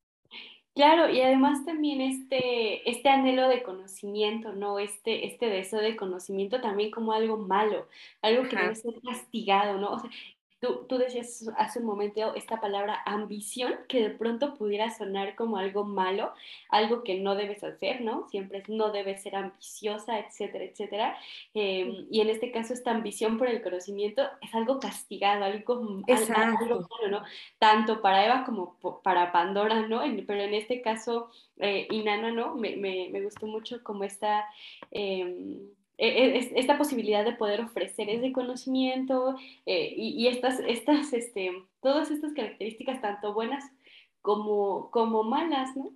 Claro, y además también este, este anhelo de conocimiento, ¿no? Este, este deseo de conocimiento también como algo malo, algo que debe ser castigado, ¿no? O sea, Tú, decías hace un momento esta palabra ambición, que de pronto pudiera sonar como algo malo, algo que no debes hacer, ¿no? Siempre no debes ser ambiciosa, etcétera, etcétera. Em, y en este caso, esta ambición por el conocimiento es algo castigado, algo, algo malo, ¿no? Tanto para Eva como para Pandora, ¿no? pero en este caso, eh, Inanna, ¿no? Me, me, me, gustó mucho como esta... Eh, e, e, esta posibilidad de poder ofrecer ese conocimiento eh, y, estas, estas, este, todas estas características, tanto buenas como, como malas, ¿no?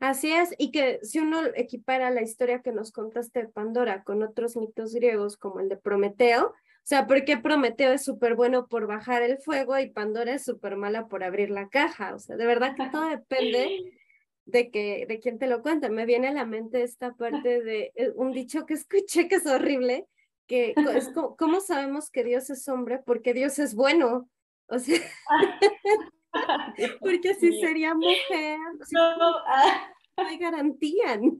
Así es, y que si uno equipara la historia que nos contaste de Pandora con otros mitos griegos como el de Prometeo, o sea, porque Prometeo es súper bueno por bajar el fuego y Pandora es súper mala por abrir la caja? O sea, de verdad que todo depende de que de quién te lo cuenta. Me viene a la mente esta parte de eh, un dicho que escuché que es horrible, que es como, ¿cómo sabemos que Dios es hombre? Porque Dios es bueno. O sea, porque si sería mujer, no, ah. hay garantía, ¿no?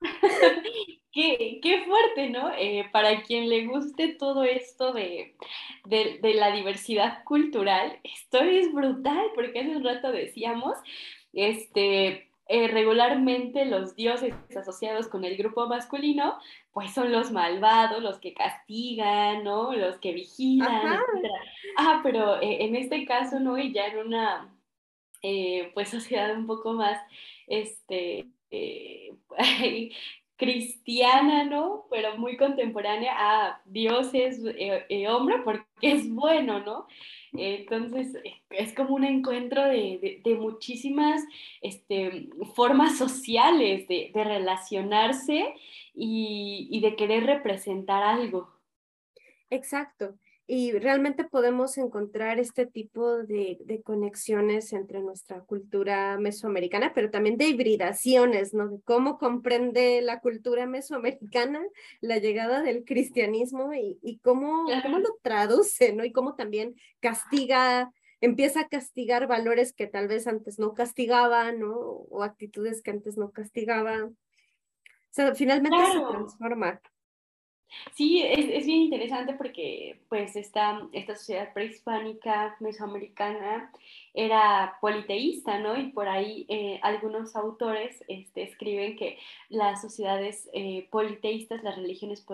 Qué, qué, fuerte, ¿no? Eh, para quien le guste todo esto de, de, de, la diversidad cultural, esto es brutal, porque hace un rato decíamos, este, eh, regularmente los dioses asociados con el grupo masculino, pues son los malvados, los que castigan, ¿no? Los que vigilan, etc. Ah, pero eh, en este caso, ¿no? Y ya en una, eh, pues, sociedad un poco más, este, cristiana, ¿no? Pero muy contemporánea, ah, Dios es hombre porque es bueno, ¿no? Entonces, es como un encuentro de, muchísimas este, formas sociales de, relacionarse y, y de querer representar algo. Exacto y realmente podemos encontrar este tipo de, de, conexiones entre nuestra cultura mesoamericana, pero también de hibridaciones, ¿no? De cómo comprende la cultura mesoamericana la llegada del cristianismo y, y cómo, cómo lo traduce, ¿no? Y cómo también castiga, empieza a castigar valores que tal vez antes no castigaba, ¿no? O actitudes que antes no castigaba. O sea, finalmente se transforma. Sí, es, es, bien interesante porque pues esta, esta sociedad prehispánica mesoamericana era politeísta, ¿no? Y por ahí eh, algunos autores este, escriben que las sociedades eh, politeístas, las religiones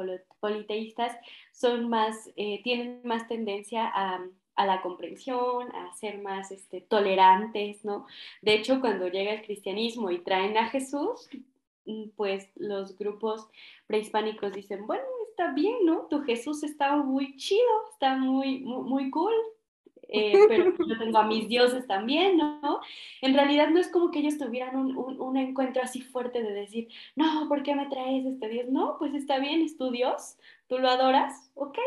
politeístas, son más, eh, tienen más tendencia a, a, la comprensión, a ser más este, tolerantes, ¿no? De hecho, cuando llega el cristianismo y traen a Jesús, mm, pues los grupos prehispánicos dicen, bueno, está bien, ¿no? Tu Jesús está muy chido, está muy, muy, cool, eh, pero yo tengo a mis dioses también, ¿no? En realidad no es como que ellos tuvieran un, un, encuentro así fuerte de decir, no, ¿por qué me traes este Dios? No, pues está bien, es tu Dios, tú lo adoras, ok,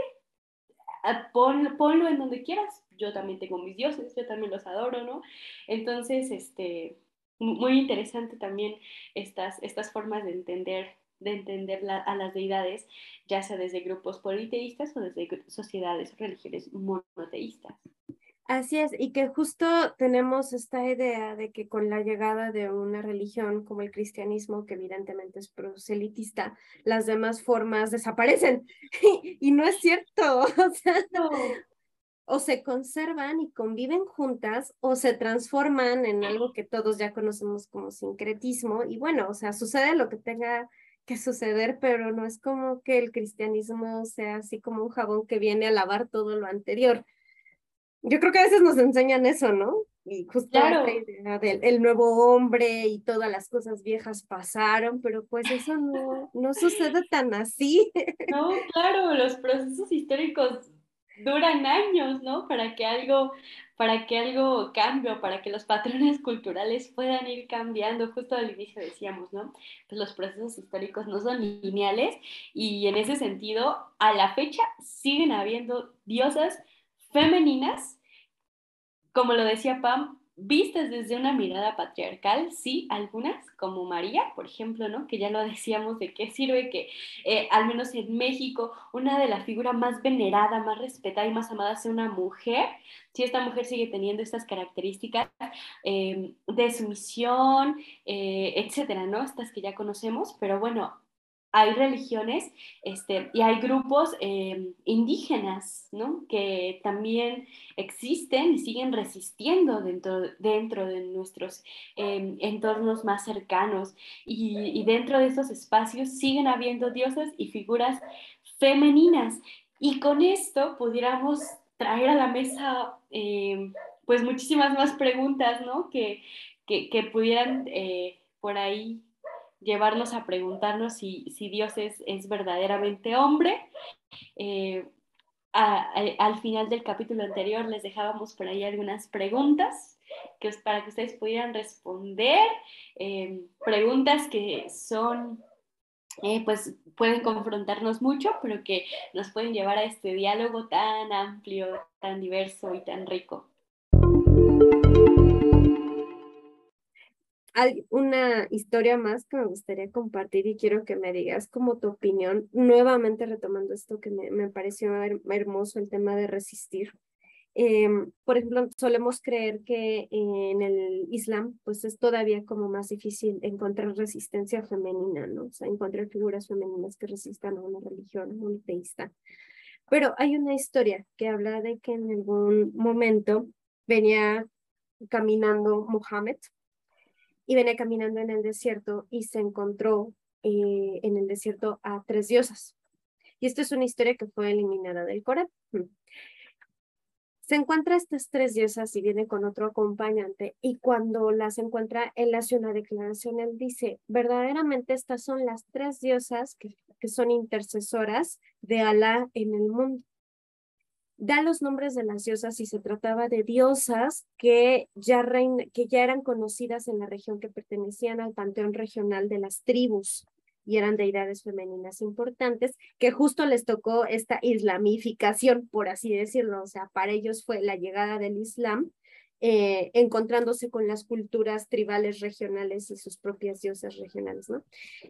ah, ponlo en donde quieras. Yo también tengo mis dioses, yo también los adoro, ¿no? Entonces, este, muy interesante también estas, estas formas de entender de entender a las deidades, ya sea desde grupos politeístas o desde sociedades o religiones monoteístas. Así es, y que justo tenemos esta idea de que con la llegada de una religión como el cristianismo, que evidentemente es proselitista, las demás formas desaparecen. y no es cierto. O sea, o se conservan y conviven juntas o se transforman en algo que todos ya conocemos como sincretismo. Y bueno, o sea, sucede lo que tenga que suceder, pero no es como que el cristianismo sea así como un jabón que viene a lavar todo lo anterior. Yo creo que a veces nos enseñan eso, ¿no? Y justo claro. la idea del el nuevo hombre y todas las cosas viejas pasaron, pero pues eso no, no sucede tan así. No, claro, los procesos históricos duran años, ¿no? Para que algo, para que algo cambie, para que los patrones culturales puedan ir cambiando. Justo al inicio decíamos, ¿no? Pues los procesos históricos no son lineales y en ese sentido, a la fecha siguen habiendo diosas femeninas, como lo decía Pam, vistas desde una mirada patriarcal, sí, algunas, como María, por ejemplo, ¿no? Que ya lo decíamos de qué sirve que, eh, al menos en México, una de las figuras más venerada, más respetada y más amada sea una mujer, si esta mujer sigue teniendo estas características eh, de sumisión, eh, etcétera, ¿no? Estas que ya conocemos, pero bueno, hay religiones este, y hay grupos em, indígenas ¿no? que también existen y siguen resistiendo dentro, dentro de nuestros em, entornos más cercanos y, y, dentro de esos espacios siguen habiendo diosas y figuras femeninas y con esto pudiéramos traer a la mesa em, pues muchísimas más preguntas ¿no? que, que, que pudieran eh, por ahí llevarnos a preguntarnos si, si Dios es, es, verdaderamente hombre. Eh, al final del capítulo anterior les dejábamos por ahí algunas preguntas que para que ustedes pudieran responder, eh, preguntas que son, eh, pues pueden confrontarnos mucho, pero que nos pueden llevar a este diálogo tan amplio, tan diverso y tan rico. Hay una historia más que me gustaría compartir y quiero que me digas como tu opinión, nuevamente retomando esto que me, me pareció hermoso, el tema de resistir. Em, por ejemplo, solemos creer que en el Islam, pues es todavía como más difícil encontrar resistencia femenina, ¿no? O sea, encontrar figuras femeninas que resistan a una religión monoteísta. Pero hay una historia que habla de que en algún momento venía caminando Muhammad y venía caminando en el desierto y se encontró eh, en el desierto a tres diosas. Y esta es una historia que fue eliminada del Corán. Mm. Se encuentra estas tres diosas y viene con otro acompañante y cuando las encuentra, él hace una declaración, él dice, verdaderamente estas son las tres diosas que, que son intercesoras de Alá en el mundo da los nombres de las diosas y se trataba de diosas que ya, que ya eran conocidas en la región que pertenecían al panteón regional de las tribus y eran deidades femeninas importantes, que justo les tocó esta islamificación, por así decirlo, o sea, para ellos fue la llegada del Islam, eh, encontrándose con las culturas tribales regionales y sus propias diosas regionales, ¿no?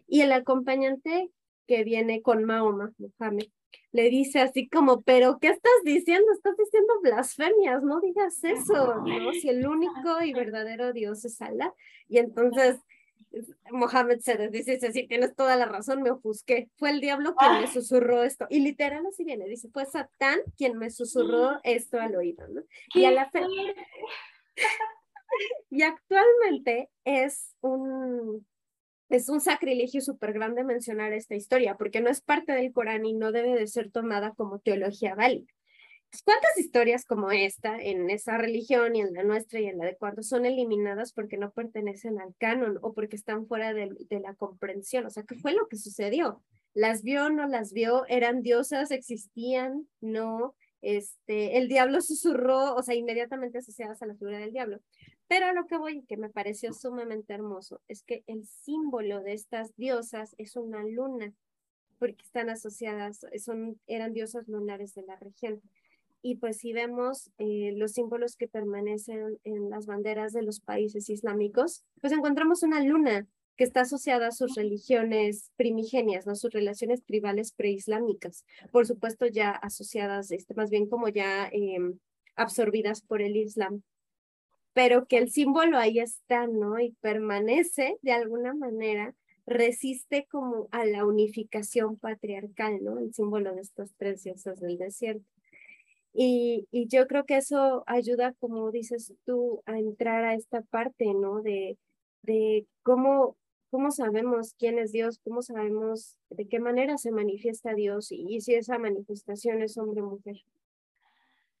Y el acompañante que viene con Mahoma, Muhammad, le dice así como, pero ¿qué estás diciendo? Estás diciendo blasfemias, no digas eso, ¿no? Si el único y verdadero Dios es Alá. Y entonces Mohamed se dice, sí, tienes toda la razón, me ofusqué. Fue el diablo quien me susurró esto. Y literal así viene, dice, fue Satán quien me susurró esto al oído, ¿no? Y a la fe... y actualmente es un, es un sacrilegio súper grande mencionar esta historia, porque no es parte del Corán y no debe de ser tomada como teología válida. ¿Cuántas historias como esta en esa religión y en la nuestra y en la de cuarto son eliminadas porque no pertenecen al canon o porque están fuera de, de la comprensión? O sea, ¿qué fue lo que sucedió? ¿Las vio, no las vio? ¿Eran diosas? ¿Existían? ¿No? Este, el diablo susurró, o sea, inmediatamente asociadas a la figura del diablo. Pero lo que voy, que me pareció sumamente hermoso, es que el símbolo de estas diosas es una luna, porque están asociadas, son, eran diosas lunares de la región. Y pues si vemos eh, los símbolos que permanecen en las banderas de los países islámicos, pues encontramos una luna que está asociada a sus religiones primigenias, ¿no? sus relaciones tribales preislámicas, por supuesto ya asociadas, este, más bien como ya em, absorbidas por el Islam, pero que el símbolo ahí está, ¿no? Y permanece de alguna manera, resiste como a la unificación patriarcal, ¿no? El símbolo de estos tres del desierto. Y, y, yo creo que eso ayuda, como dices tú, a entrar a esta parte, ¿no? De, de cómo, cómo sabemos quién es Dios, cómo sabemos de qué manera se manifiesta Dios y, y si esa manifestación es hombre o mujer.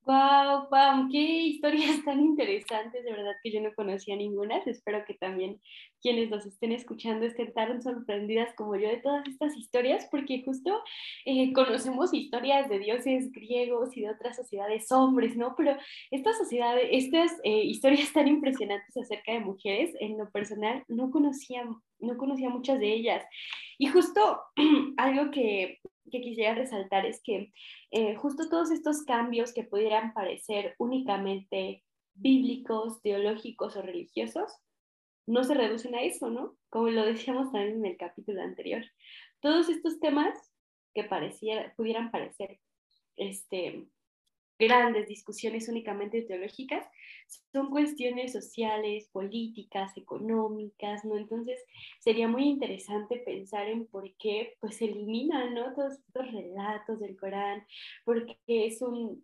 Wow, Pam, qué historias tan interesantes, de verdad que yo no conocía ninguna. Espero que también quienes nos estén escuchando estén tan sorprendidas como yo de todas estas historias, porque justo eh, conocemos historias de dioses griegos y de otras sociedades hombres, ¿no? Pero estas sociedades, estas eh, historias tan impresionantes acerca de mujeres, en lo personal, no conocía, no conocía muchas de ellas. Y justo algo que que quisiera resaltar es que eh, justo todos estos cambios que pudieran parecer únicamente bíblicos, teológicos o religiosos, no se reducen a eso, ¿no? Como lo decíamos también en el capítulo anterior. Todos estos temas que pareciera, pudieran parecer este, grandes discusiones únicamente teológicas, son cuestiones sociales, políticas, económicas, ¿no? Entonces sería muy interesante pensar en por qué pues se eliminan, ¿no? Todos estos relatos del Corán, porque es un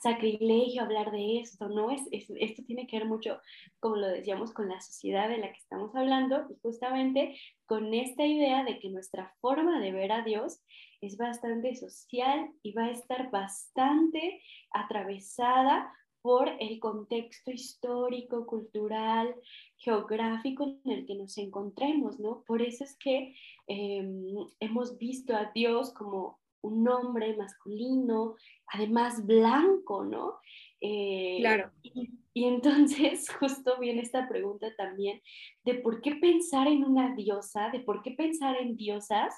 sacrilegio hablar de esto, ¿no? Es, esto tiene que ver mucho, como lo decíamos, con la sociedad de la que estamos hablando y justamente con esta idea de que nuestra forma de ver a Dios es bastante social y va a estar bastante atravesada por el contexto histórico, cultural, geográfico en el que nos encontremos, ¿no? Por eso es que em, hemos visto a Dios como un hombre masculino, además blanco, ¿no? Eh, claro. Y, y, entonces justo viene esta pregunta también de por qué pensar en una diosa, de por qué pensar en diosas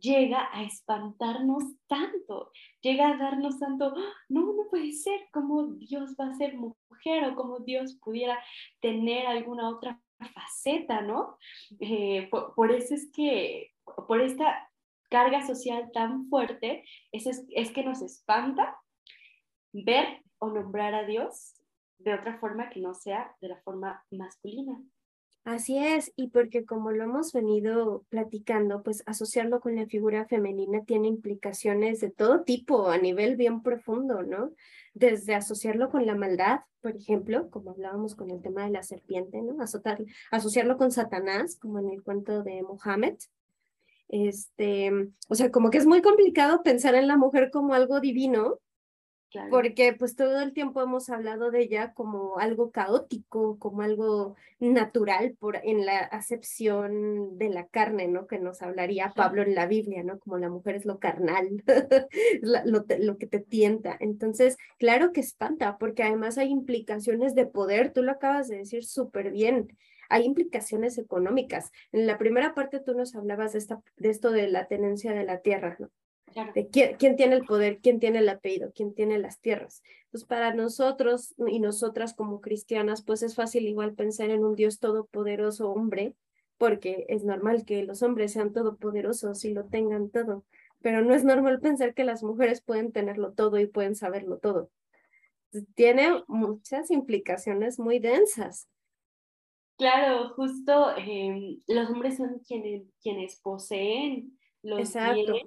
llega a espantarnos tanto, llega a darnos tanto, ¡Ah! no, no puede ser, como Dios va a ser mujer o como Dios pudiera tener alguna otra faceta, ¿no? Eh, por, eso es que, por esta carga social tan fuerte, es, es que nos espanta ver o nombrar a Dios de otra forma que no sea de la forma masculina. Así es, y porque como lo hemos venido platicando, pues asociarlo con la figura femenina tiene implicaciones de todo tipo a nivel bien profundo, ¿no? Desde asociarlo con la maldad, por ejemplo, como hablábamos con el tema de la serpiente, ¿no? asociarlo con Satanás, como en el cuento de Mohammed. Este, o sea, como que es muy complicado pensar en la mujer como algo divino, porque pues todo el tiempo hemos hablado de ella como algo caótico, como algo natural por, en la acepción de la carne, ¿no? Que nos hablaría Pablo en la Biblia, ¿no? Como la mujer es lo carnal, lo, lo que te tienta. Entonces, claro que espanta, porque además hay implicaciones de poder, tú lo acabas de decir súper bien hay implicaciones económicas. En la primera parte tú nos hablabas de, esta, de esto de la tenencia de la tierra, ¿no? quién, tiene el poder, quién tiene el apellido, quién tiene las tierras. Pues para nosotros y nosotras como cristianas, pues es fácil igual pensar en un Dios todopoderoso hombre, porque es normal que los hombres sean todopoderosos y lo tengan todo, pero no es normal pensar que las mujeres pueden tenerlo todo y pueden saberlo todo. Tiene muchas implicaciones muy densas. Claro, justo em, los hombres son quienes, quienes poseen los bienes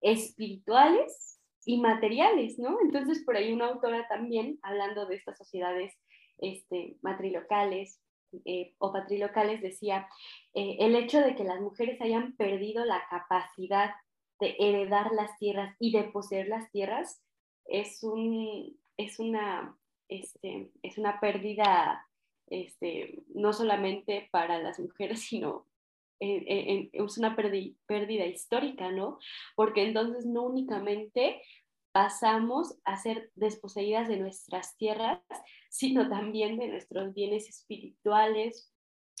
espirituales y materiales, ¿no? Entonces, por ahí una autora también, hablando de estas sociedades este, matrilocales eh, o patrilocales, decía, eh, el hecho de que las mujeres hayan perdido la capacidad de heredar las tierras y de poseer las tierras es, un, es, una, este, es una pérdida este, no solamente para las mujeres, sino es una pérdida histórica, ¿no? Porque entonces no únicamente pasamos a ser desposeídas de nuestras tierras, sino también de nuestros bienes espirituales,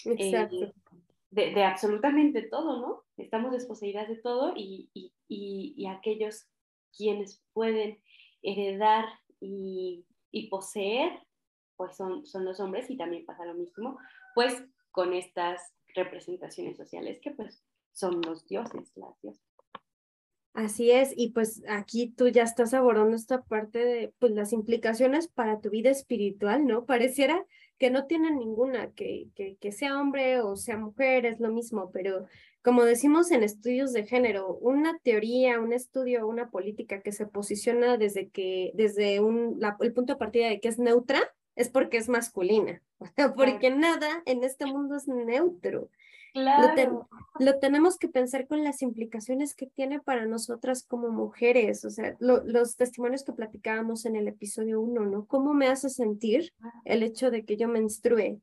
eh, de, absolutamente todo, ¿no? Estamos desposeídas de todo y, y, aquellos quienes pueden heredar y, poseer, pues son, son los hombres y también pasa lo mismo, pues con estas representaciones sociales que pues son los dioses, las diosas. Así es, y pues aquí tú ya estás abordando esta parte de pues las implicaciones para tu vida espiritual, ¿no? Pareciera que no tienen ninguna, que, que, que sea hombre o sea mujer, es lo mismo, pero como decimos en estudios de género, una teoría, un estudio, una política que se posiciona desde que, desde un, la, el punto de partida de que es neutra, es porque es masculina, porque nada en este mundo es neutro. Claro. Lo, tenemos que pensar con las implicaciones que tiene para nosotras como mujeres, o sea, los testimonios que platicábamos en el episodio 1, ¿no? ¿Cómo me hace sentir el hecho de que yo menstrue?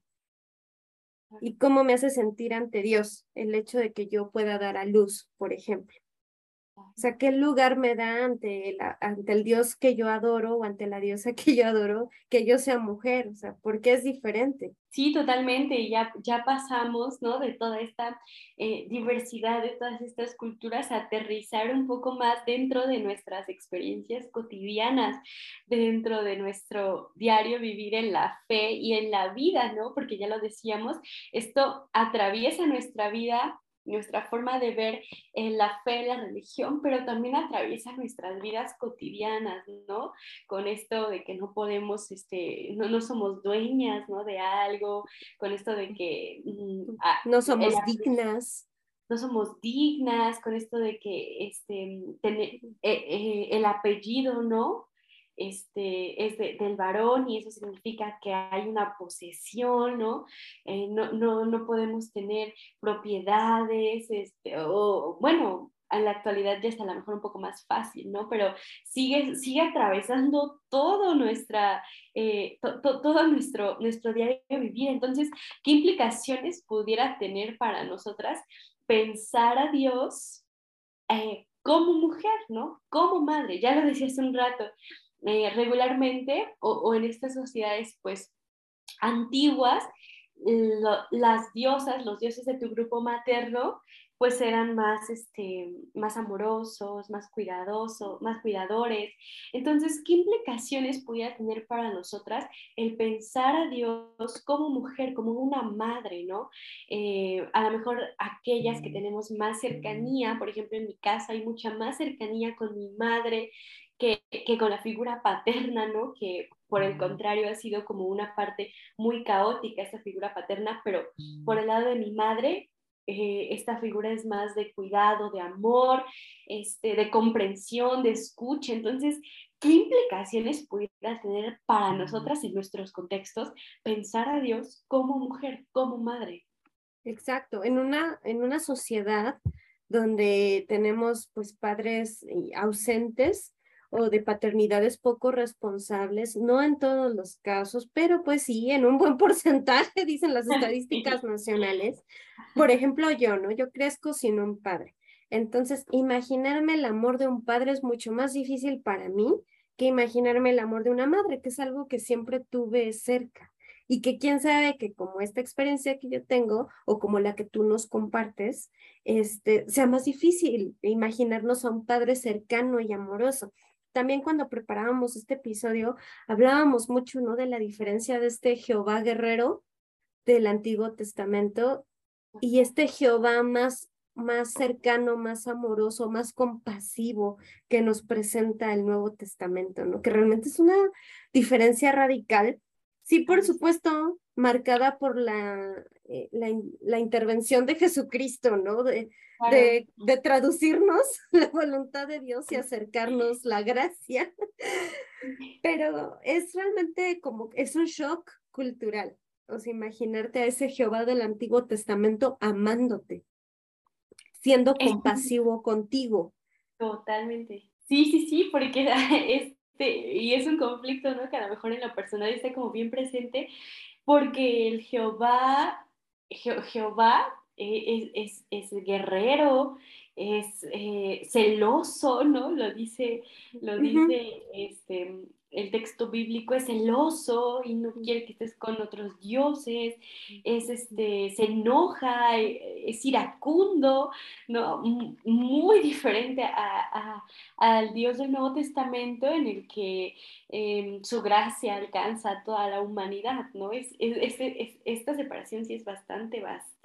¿Y cómo me hace sentir ante Dios el hecho de que yo pueda dar a luz, por ejemplo? O sea, ¿qué lugar me da ante el, ante el Dios que yo adoro o ante la diosa que yo adoro que yo sea mujer? O sea, ¿por qué es diferente? Sí, totalmente. Ya, ya pasamos, ¿no? De toda esta eh, diversidad, de todas estas culturas, a aterrizar un poco más dentro de nuestras experiencias cotidianas, dentro de nuestro diario vivir en la fe y en la vida, ¿no? Porque ya lo decíamos, esto atraviesa nuestra vida nuestra forma de ver eh, la fe, la religión, pero también atraviesa nuestras vidas cotidianas, ¿no? Con esto de que no podemos, este, no, no somos dueñas, ¿no? De algo, con esto de que... Mm, no somos dignas. No somos dignas, con esto de que este, tener, eh, eh, el apellido, ¿no? Este, es del varón y eso significa que hay una posesión, ¿no? Eh, no, no, no, podemos tener propiedades, este, o bueno, en la actualidad ya está a lo mejor un poco más fácil, ¿no? Pero sigue, sigue atravesando todo, nuestra, eh, todo nuestro, nuestro diario vivir. Entonces, ¿qué implicaciones pudiera tener para nosotras pensar a Dios eh, como mujer, ¿no? Como madre, ya lo decía hace un rato, eh, regularmente o, en estas sociedades pues antiguas, las diosas, los dioses de tu grupo materno, pues eran más, este, más amorosos, más cuidadosos, más cuidadores. Entonces, ¿qué implicaciones pudiera tener para nosotras el pensar a Dios como mujer, como una madre, ¿no? Eh, a lo mejor aquellas que tenemos más cercanía, por ejemplo, en mi casa hay mucha más cercanía con mi madre, que, con la figura paterna, ¿no? Que por el contrario ha sido como una parte muy caótica esta figura paterna, pero por el lado de mi madre, eh, esta figura es más de cuidado, de amor, este, de comprensión, de escucha. Entonces, ¿qué implicaciones pudiera tener para nosotras en nuestros contextos pensar a Dios como mujer, como madre? Exacto, en una, en una sociedad donde tenemos pues padres eh, ausentes, o de paternidades poco responsables, no en todos los casos, pero pues sí, en un buen porcentaje, dicen las estadísticas nacionales. Por ejemplo, yo, ¿no? Yo crezco sin un padre. Entonces, imaginarme el amor de un padre es mucho más difícil para mí que imaginarme el amor de una madre, que es algo que siempre tuve cerca y que quién sabe que como esta experiencia que yo tengo o como la que tú nos compartes, este, sea más difícil imaginarnos a un padre cercano y amoroso también cuando preparábamos este episodio hablábamos mucho, ¿no? De la diferencia de este Jehová guerrero del Antiguo Testamento y este Jehová más más cercano, más amoroso, más compasivo que nos presenta el Nuevo Testamento, ¿no? Que realmente es una diferencia radical. Sí, por supuesto, marcada por la, eh, la, intervención de Jesucristo, ¿no? De, de, de, traducirnos la voluntad de Dios y acercarnos la gracia. Pero es realmente como, es un shock cultural. O sea, imaginarte a ese Jehová del Antiguo Testamento amándote, siendo compasivo contigo. Totalmente. Sí, sí, sí, porque este, y es un conflicto, ¿no? Que a lo mejor en la persona está como bien presente, porque el Jehová, Jehová eh, es, es, es, guerrero, es eh, celoso, ¿no? Lo dice, lo dice este, el texto bíblico es celoso y no quiere que estés con otros dioses, es este, se enoja, e, es iracundo, ¿no? muy diferente a, al Dios del Nuevo Testamento en el que em, su gracia alcanza a toda la humanidad, ¿no? Es, esta separación sí es bastante, bastante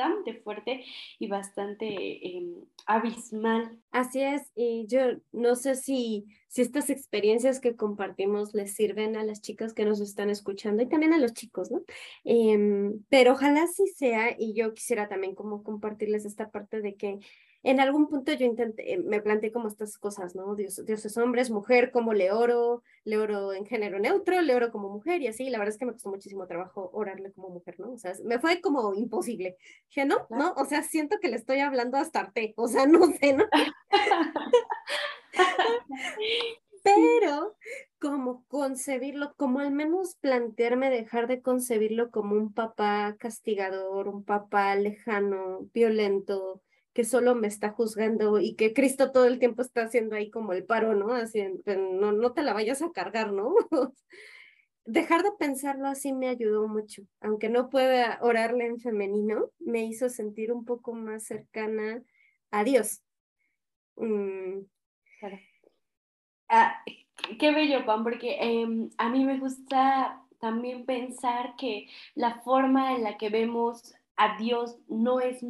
fuerte y bastante em, abismal. Así es, y yo no sé si si estas experiencias que compartimos les sirven a las chicas que nos están escuchando y también a los chicos, ¿no? Em, pero ojalá sí sea, y yo quisiera también como compartirles esta parte de que en algún punto yo intenté, me planteé como estas cosas, ¿no? Dios, Dios es hombre, es mujer, como le oro, le oro en género neutro, le oro como mujer y así, la verdad es que me costó muchísimo trabajo orarle como mujer, ¿no? O sea, me fue como imposible. Dije, no, no, o sea, siento que le estoy hablando hasta arte, o sea, no sé, ¿no? Pero como concebirlo, como al menos plantearme dejar de concebirlo como un papá castigador, un papá lejano, violento, que solo me está juzgando y que Cristo todo el tiempo está haciendo ahí como el paro, ¿no? Así, no, no te la vayas a cargar, ¿no? Dejar de pensarlo así me ayudó mucho, aunque no pueda orarle en femenino, me hizo sentir un poco más cercana a Dios. Mm. Ah, qué bello, Pan, porque em, a mí me gusta también pensar que la forma en la que vemos a Dios no es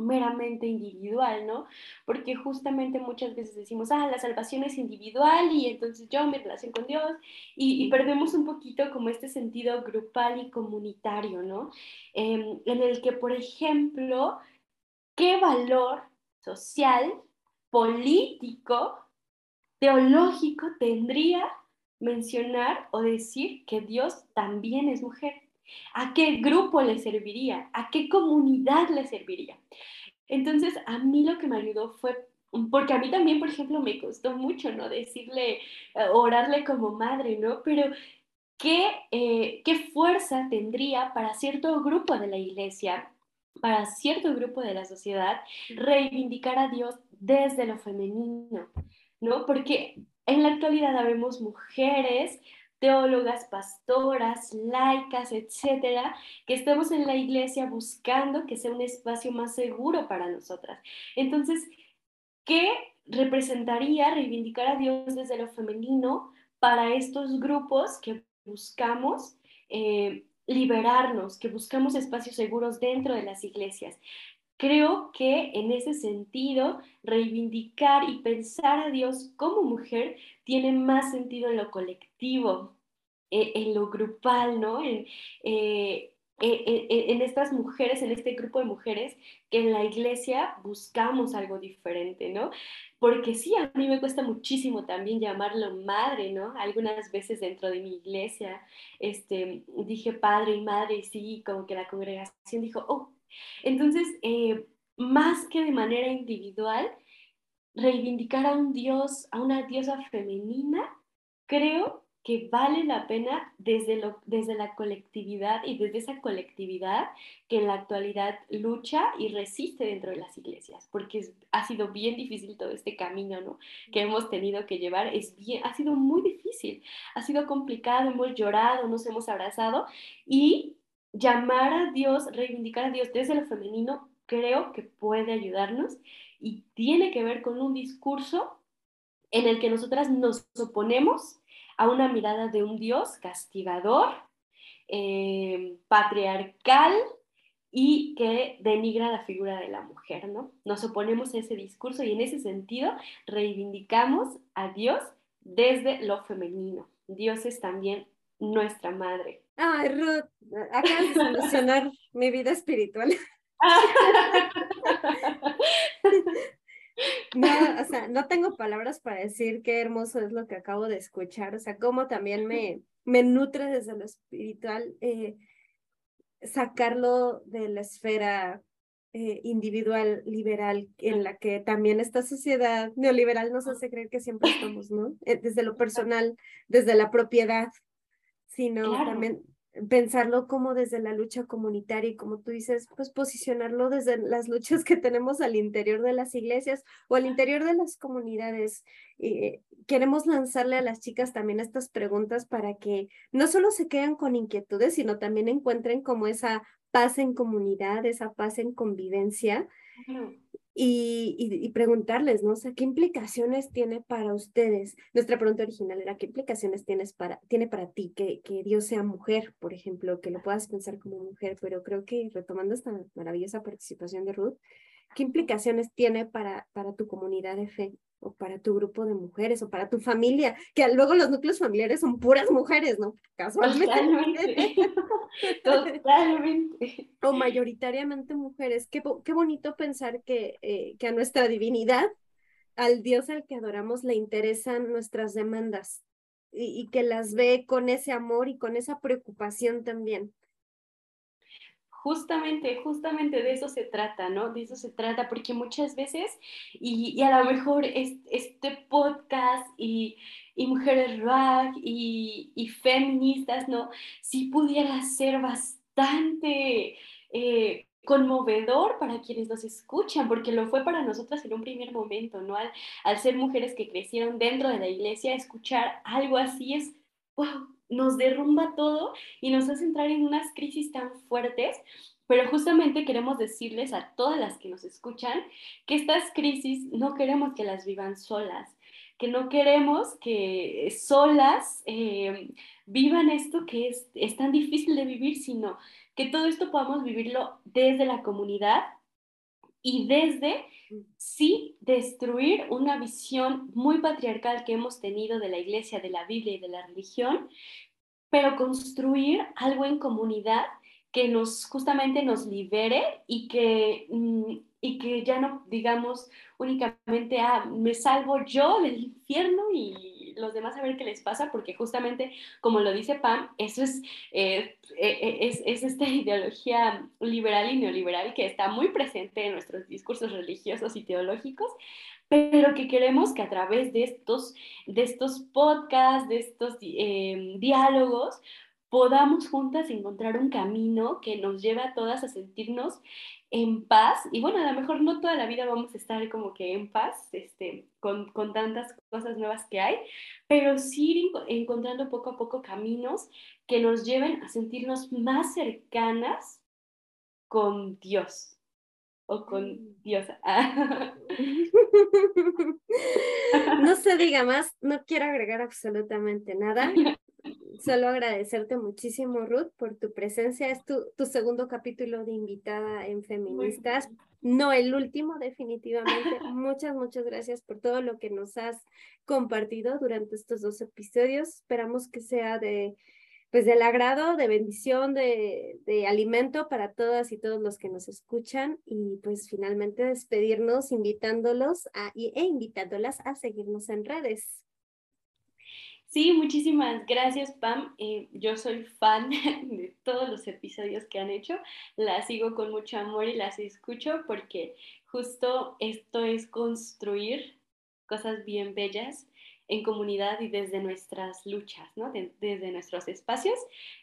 meramente individual, ¿no? Porque justamente muchas veces decimos, ah, la salvación es individual y entonces yo mi relación con Dios y, perdemos un poquito como este sentido grupal y comunitario, ¿no? Em, en el que, por ejemplo, ¿qué valor social, político, teológico tendría mencionar o decir que Dios también es mujer? ¿A qué grupo le serviría? ¿A qué comunidad le serviría? Entonces, a mí lo que me ayudó fue, porque a mí también, por ejemplo, me costó mucho, ¿no? Decirle, eh, orarle como madre, ¿no? Pero, ¿qué, eh, ¿qué fuerza tendría para cierto grupo de la iglesia, para cierto grupo de la sociedad, reivindicar a Dios desde lo femenino, ¿no? Porque en la actualidad vemos mujeres teólogas, pastoras, laicas, etcétera, que estemos en la iglesia buscando que sea un espacio más seguro para nosotras. Entonces, ¿qué representaría reivindicar a Dios desde lo femenino para estos grupos que buscamos eh, liberarnos, que buscamos espacios seguros dentro de las iglesias? Creo que en ese sentido, reivindicar y pensar a Dios como mujer tiene más sentido en lo colectivo, eh, en, lo grupal, ¿no? En, eh, eh, en, estas mujeres, en este grupo de mujeres que en la iglesia buscamos algo diferente, ¿no? Porque sí, a mí me cuesta muchísimo también llamarlo madre, ¿no? Algunas veces dentro de mi iglesia, este, dije padre y madre, y sí, como que la congregación dijo, oh, entonces, más que de manera individual, reivindicar a un dios, a una diosa femenina, creo que vale la pena desde, lo, desde la colectividad y desde esa colectividad que en la actualidad lucha y resiste dentro de las iglesias, porque ha sido bien difícil todo este camino ¿no? que hemos tenido que llevar, es bien, ha sido muy difícil, ha sido complicado, hemos llorado, nos hemos abrazado y llamar a Dios, reivindicar a Dios desde lo femenino, creo que puede ayudarnos y tiene que ver con un discurso en el que nosotras nos oponemos a una mirada de un Dios castigador, eh, patriarcal y que denigra la figura de la mujer, ¿no? Nos oponemos a ese discurso y en ese sentido reivindicamos a Dios desde lo femenino. Dios es también nuestra madre. Ay, Ruth, acabas de solucionar mi vida espiritual. No, o sea, no tengo palabras para decir qué hermoso es lo que acabo de escuchar, o sea, cómo también me, me nutre desde lo espiritual eh, sacarlo de la esfera eh, individual liberal en la que también esta sociedad neoliberal nos hace creer que siempre estamos, ¿no? Eh, desde lo personal, desde la propiedad, sino también pensarlo como desde la lucha comunitaria y como tú dices, pues posicionarlo desde las luchas que tenemos al interior de las iglesias o al interior de las comunidades. Eh, queremos lanzarle a las chicas también estas preguntas para que no solo se queden con inquietudes, sino también encuentren como esa paz en comunidad, esa paz en convivencia y, y, preguntarles, ¿no? O sea, ¿qué implicaciones tiene para ustedes? Nuestra pregunta original era, ¿qué implicaciones tienes para, tiene para ti que, que Dios sea mujer, por ejemplo, que lo puedas pensar como mujer? Pero creo que retomando esta maravillosa participación de Ruth, ¿qué implicaciones tiene para, para tu comunidad de fe? O para tu grupo de mujeres o para tu familia, que luego los núcleos familiares son puras mujeres, ¿no? Casualmente. Totalmente. o mayoritariamente mujeres. Qué, qué bonito pensar que, eh, que a nuestra divinidad, al Dios al que adoramos, le interesan nuestras demandas y, y que las ve con ese amor y con esa preocupación también justamente, justamente de eso se trata, ¿no? De eso se trata, porque muchas veces, y, a lo mejor este podcast y, mujeres rock y, feministas, ¿no? Sí pudiera ser bastante eh, conmovedor para quienes nos escuchan, porque lo fue para nosotras en un primer momento, ¿no? Al, al ser mujeres que crecieron dentro de la iglesia, escuchar algo así es, wow, nos derrumba todo y nos hace entrar en unas crisis tan fuertes, pero justamente queremos decirles a todas las que nos escuchan que estas crisis no queremos que las vivan solas, que no queremos que solas eh, vivan esto que es, es tan difícil de vivir, sino que todo esto podamos vivirlo desde la comunidad y desde sí destruir una visión muy patriarcal que hemos tenido de la iglesia, de la Biblia y de la religión, pero construir algo en comunidad que nos justamente nos libere y que, mm, y que ya no digamos únicamente, ah, me salvo yo del infierno y los demás a ver qué les pasa, porque justamente, como lo dice Pam, eso es, eh, eh, eh, es, es, esta ideología liberal y neoliberal que está muy presente en nuestros discursos religiosos y teológicos, pero que queremos que a través de estos, de estos podcasts, de estos diálogos, podamos juntas encontrar un camino que nos lleve a todas a sentirnos en paz. Y bueno, a lo mejor no toda la vida vamos a estar como que en paz, este, con, con tantas cosas nuevas que hay, pero sí ir encontrando poco a poco caminos que nos lleven a sentirnos más cercanas con Dios o con mm. Dios. no se diga más, no quiero agregar absolutamente nada. Solo agradecerte muchísimo, Ruth, por tu presencia. Es tu, tu segundo capítulo de invitada en Feministas. No el último, definitivamente. muchas, muchas gracias por todo lo que nos has compartido durante estos dos episodios. Esperamos que sea de, pues, del agrado, de bendición, de, de alimento para todas y todos los que nos escuchan. Y pues finalmente despedirnos invitándolos a, e invitándolas a seguirnos en redes. Sí, muchísimas gracias, Pam. Eh, yo soy fan de todos los episodios que han hecho. Las sigo con mucho amor y las escucho porque justo esto es construir cosas bien bellas en comunidad y desde nuestras luchas, ¿no? desde nuestros espacios,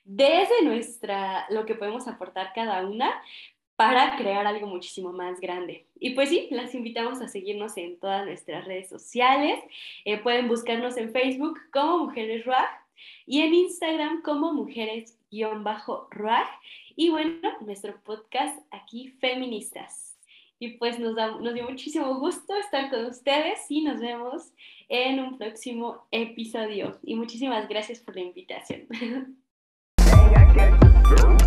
desde nuestra, lo que podemos aportar cada una, para crear algo muchísimo más grande. Y pues sí, las invitamos a seguirnos en todas nuestras redes sociales. Eh, pueden buscarnos en Facebook como Mujeres Ruag y en Instagram como Mujeres-Ruag. Y bueno, nuestro podcast aquí, Feministas. Y pues nos, nos dio muchísimo gusto estar con ustedes y nos vemos en un próximo episodio. Y muchísimas gracias por la invitación.